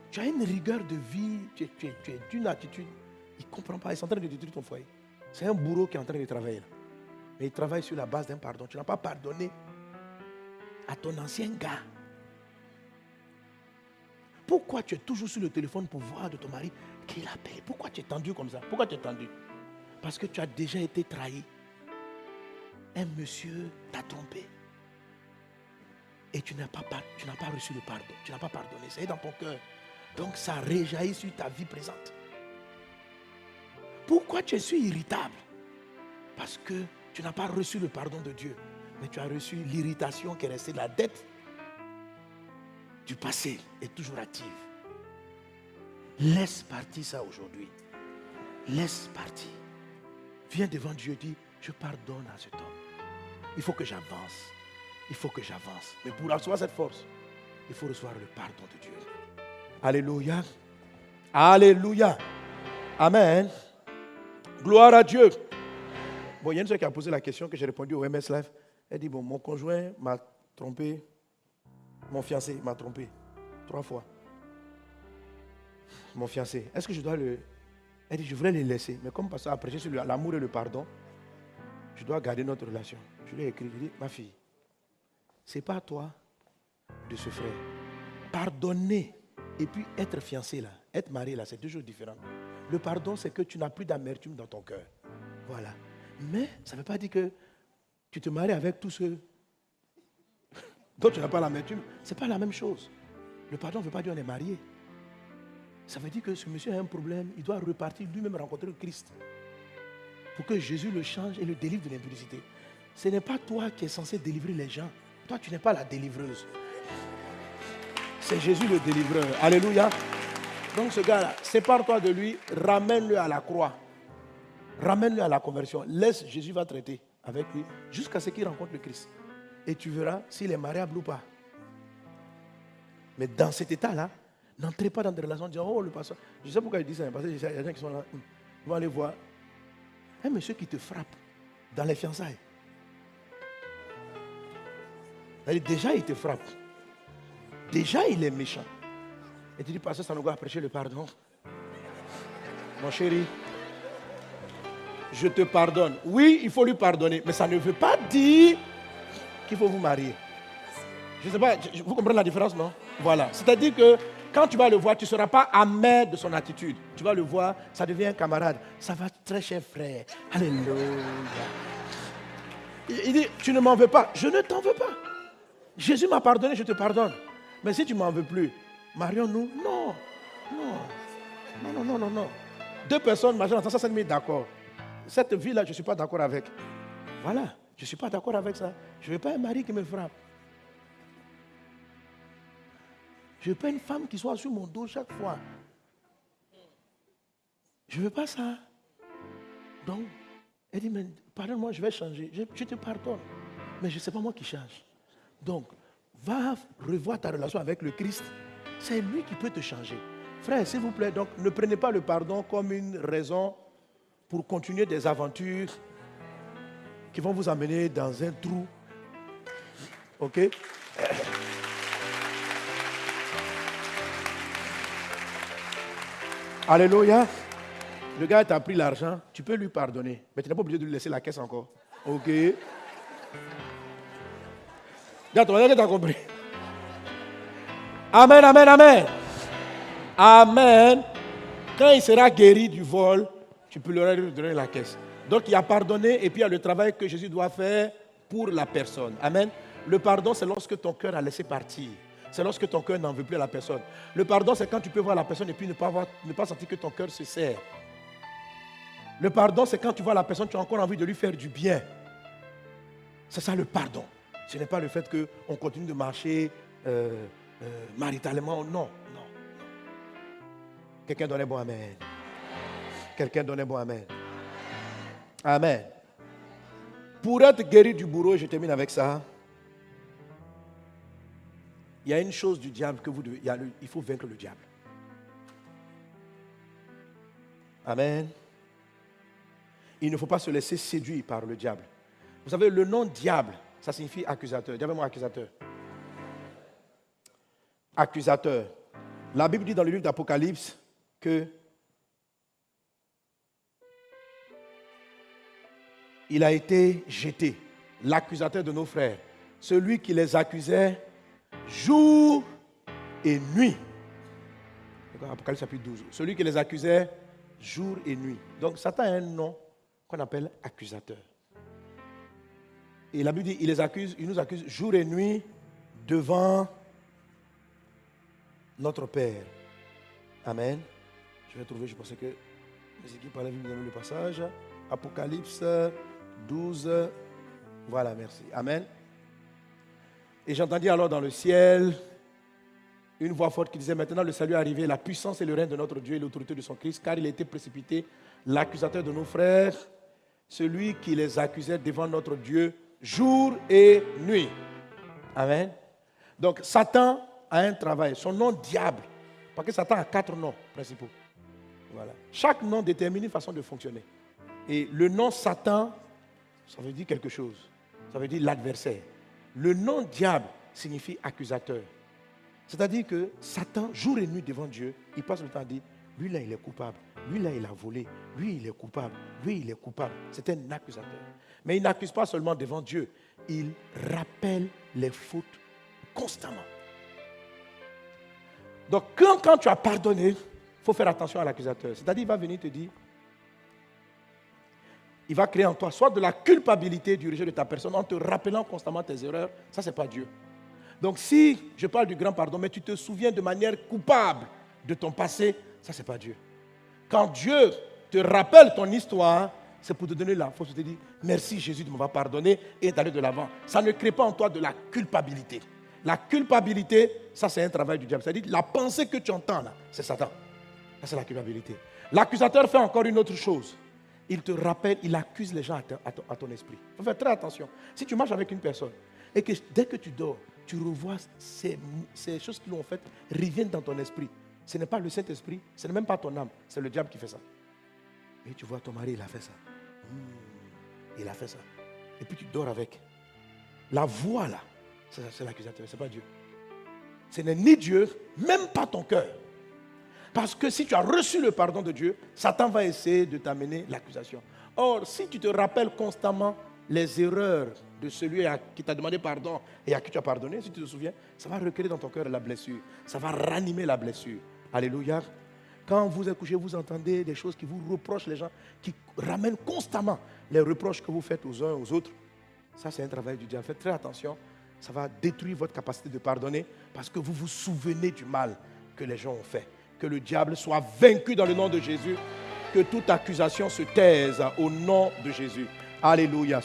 Tu as une rigueur de vie, tu es, tu es- tu d'une attitude. Il ne comprend pas, il est en train de détruire ton foyer. C'est un bourreau qui est en train de travailler. Mais il travaille sur la base d'un pardon. Tu n'as pas pardonné à ton ancien gars. Pourquoi tu es toujours sur le téléphone pour voir de ton mari qu'il a appelé Pourquoi tu es tendu comme ça? Pourquoi tu es tendu? Parce que tu as déjà été trahi. Un monsieur t'a trompé. Et tu n'as pas, tu n'as pas reçu le pardon. Tu n'as pas pardonné. C'est dans ton cœur. Donc ça réjaillit sur ta vie présente. Pourquoi tu es si irritable? Parce que tu n'as pas reçu le pardon de Dieu. Mais tu as reçu l'irritation qui est restée la dette du passé est toujours active. Laisse partir ça aujourd'hui. Laisse partir. Viens devant Dieu et dis, je pardonne à cet homme. Il faut que j'avance. Il faut que j'avance. Mais pour recevoir cette force, il faut recevoir le pardon de Dieu. Alléluia. Alléluia. Amen. Gloire à Dieu. Bon, il y a une qui a posé la question que j'ai répondu au MS Live. Elle dit, bon, mon conjoint m'a trompé. Mon fiancé m'a trompé. Trois fois. Mon fiancé. Est-ce que je dois le... Elle dit, je voulais le laisser. Mais comme pasteur a prêché sur l'amour et le pardon, je dois garder notre relation. Je lui ai écrit, je lui ai dit, ma fille, c'est pas à toi de se faire. Pardonner et puis être fiancé là, être marié là, c'est deux choses différentes. Le pardon, c'est que tu n'as plus d'amertume dans ton cœur. Voilà. Mais ça ne veut pas dire que tu te maries avec tous ceux dont tu n'as pas l'amertume. Ce n'est pas la même chose. Le pardon ne veut pas dire qu'on est marié. Ça veut dire que ce monsieur a un problème, il doit repartir lui-même rencontrer le Christ. Pour que Jésus le change et le délivre de l'impudicité. Ce n'est pas toi qui es censé délivrer les gens. Toi, tu n'es pas la délivreuse. C'est Jésus le délivreur. Alléluia. Donc ce gars-là, sépare-toi de lui, ramène-le à la croix. Ramène-le à la conversion. Laisse, Jésus va traiter avec lui jusqu'à ce qu'il rencontre le Christ. Et tu verras s'il est mariable ou pas. Mais dans cet état-là, n'entrez pas dans des relations en disant, oh le pasteur, je sais pourquoi il dit ça, parce qu'il y a des gens qui sont là, hum, ils vont aller voir. Un monsieur qui te frappe dans les fiançailles. Déjà, il te frappe. Déjà, il est méchant. Et tu dis, pasteur, ça nous doit prêcher le pardon. Mon chéri, je te pardonne. Oui, il faut lui pardonner, mais ça ne veut pas dire qu'il faut vous marier. Je ne sais pas, vous comprenez la différence, non Voilà. C'est-à-dire que quand tu vas le voir, tu ne seras pas amer de son attitude. Tu vas le voir, ça devient un camarade. Ça va très cher frère. Alléluia. Il dit, tu ne m'en veux pas. Je ne t'en veux pas. Jésus m'a pardonné, je te pardonne. Mais si tu m'en veux plus, marions-nous Non. Non. Non, non, non, non. Deux personnes mariées ça me met d'accord. Cette vie-là, je ne suis pas d'accord avec. Voilà. Je ne suis pas d'accord avec ça. Je ne veux pas un mari qui me frappe. Je ne veux pas une femme qui soit sur mon dos chaque fois. Je ne veux pas ça. Donc, elle dit, mais pardonne-moi, je vais changer. Je, te pardonne. Mais je ne sais pas moi qui change. Donc, va revoir ta relation avec le Christ. C'est lui qui peut te changer. Frère, s'il vous plaît, donc ne prenez pas le pardon comme une raison pour continuer des aventures qui vont vous amener dans un trou. OK? Alléluia. Le gars t'a pris l'argent, tu peux lui pardonner, mais tu n'es pas obligé de lui laisser la caisse encore. OK? Que tu as compris. Amen, amen, amen. Amen. Quand il sera guéri du vol, tu peux lui donner la caisse. Donc il a pardonné et puis il y a le travail que Jésus doit faire pour la personne. Amen. Le pardon, c'est lorsque ton cœur a laissé partir. C'est lorsque ton cœur n'en veut plus à la personne. Le pardon, c'est quand tu peux voir la personne et puis ne pas, ne pas sentir que ton cœur se serre. Le pardon, c'est quand tu vois la personne, tu as encore envie de lui faire du bien. C'est ça le pardon. Ce n'est pas le fait qu'on continue de marcher euh, euh, maritalement. Non, non, non. Quelqu'un donne un bon Amen. Quelqu'un donne un bon Amen. Amen. Pour être guéri du bourreau, je termine avec ça. Il y a une chose du diable que vous devez. Il, faut vaincre le diable. Amen. Il ne faut pas se laisser séduire par le diable. Vous savez, le nom diable, ça signifie accusateur. Dites-moi accusateur. Accusateur. La Bible dit dans le livre d'Apocalypse que il a été jeté, l'accusateur de nos frères, celui qui les accusait jour et nuit. Apocalypse chapitre 12. Celui qui les accusait jour et nuit. Donc Satan a un nom qu'on appelle accusateur. Et la Bible dit, il les accuse, il nous accuse jour et nuit devant notre Père. Amen. Je vais trouver, je pensais que les équipes allaient vous donner le passage. Apocalypse 12. Voilà, merci. Amen. Et j'entendis alors dans le ciel une voix forte qui disait Maintenant le salut est arrivé, la puissance et le règne de notre Dieu et l'autorité de son Christ, car il a été précipité, l'accusateur de nos frères, celui qui les accusait devant notre Dieu jour et nuit. Amen. Donc Satan a un travail, son nom diable, parce que Satan a quatre noms principaux. Voilà. Chaque nom détermine une façon de fonctionner. Et le nom Satan, ça veut dire quelque chose. Ça veut dire l'adversaire. Le nom diable signifie accusateur. C'est-à-dire que Satan, jour et nuit devant Dieu, il passe le temps à dire, lui là il est coupable, lui là il a volé, lui il est coupable, lui il est coupable. C'est un accusateur. Mais il n'accuse pas seulement devant Dieu, il rappelle les fautes constamment. Donc quand, quand tu as pardonné, il faut faire attention à l'accusateur. C'est-à-dire il va venir te dire, il va créer en toi soit de la culpabilité du rejet de ta personne en te rappelant constamment tes erreurs. Ça, ce n'est pas Dieu. Donc si je parle du grand pardon, mais tu te souviens de manière coupable de ton passé, ça c'est pas Dieu. Quand Dieu te rappelle ton histoire, c'est pour te donner la force de te dire merci Jésus de m'avoir pardonné et d'aller de l'avant. Ça ne crée pas en toi de la culpabilité. La culpabilité, ça c'est un travail du diable. C'est-à-dire la pensée que tu entends là, c'est Satan. Ça c'est la culpabilité. L'accusateur fait encore une autre chose. Il te rappelle, il accuse les gens à, ton, esprit. Il faut faire très attention. Si tu marches avec une personne et que dès que tu dors, tu revois ces, choses qui l'ont fait reviennent dans ton esprit. Ce n'est pas le Saint-Esprit, ce n'est même pas ton âme, c'est le diable qui fait ça. Et tu vois ton mari, il a fait ça. Hmm, il a fait ça. Et puis tu dors avec. La voix là, c'est l'accusateur, ce n'est pas Dieu. Ce n'est ni Dieu, même pas ton cœur. Parce que si tu as reçu le pardon de Dieu, Satan va essayer de t'amener l'accusation. Or, si tu te rappelles constamment les erreurs de celui qui t'a demandé pardon et à qui tu as pardonné, si tu te souviens, ça va recréer dans ton cœur la blessure. Ça va ranimer la blessure. Alléluia. Quand vous êtes couché, vous entendez des choses qui vous reprochent, les gens qui ramènent constamment les reproches que vous faites aux uns aux autres. Ça, c'est un travail du diable. Faites très attention. Ça va détruire votre capacité de pardonner parce que vous vous souvenez du mal que les gens ont fait. Que le diable soit vaincu dans le nom de Jésus. Que toute accusation se taise au nom de Jésus. Alléluia.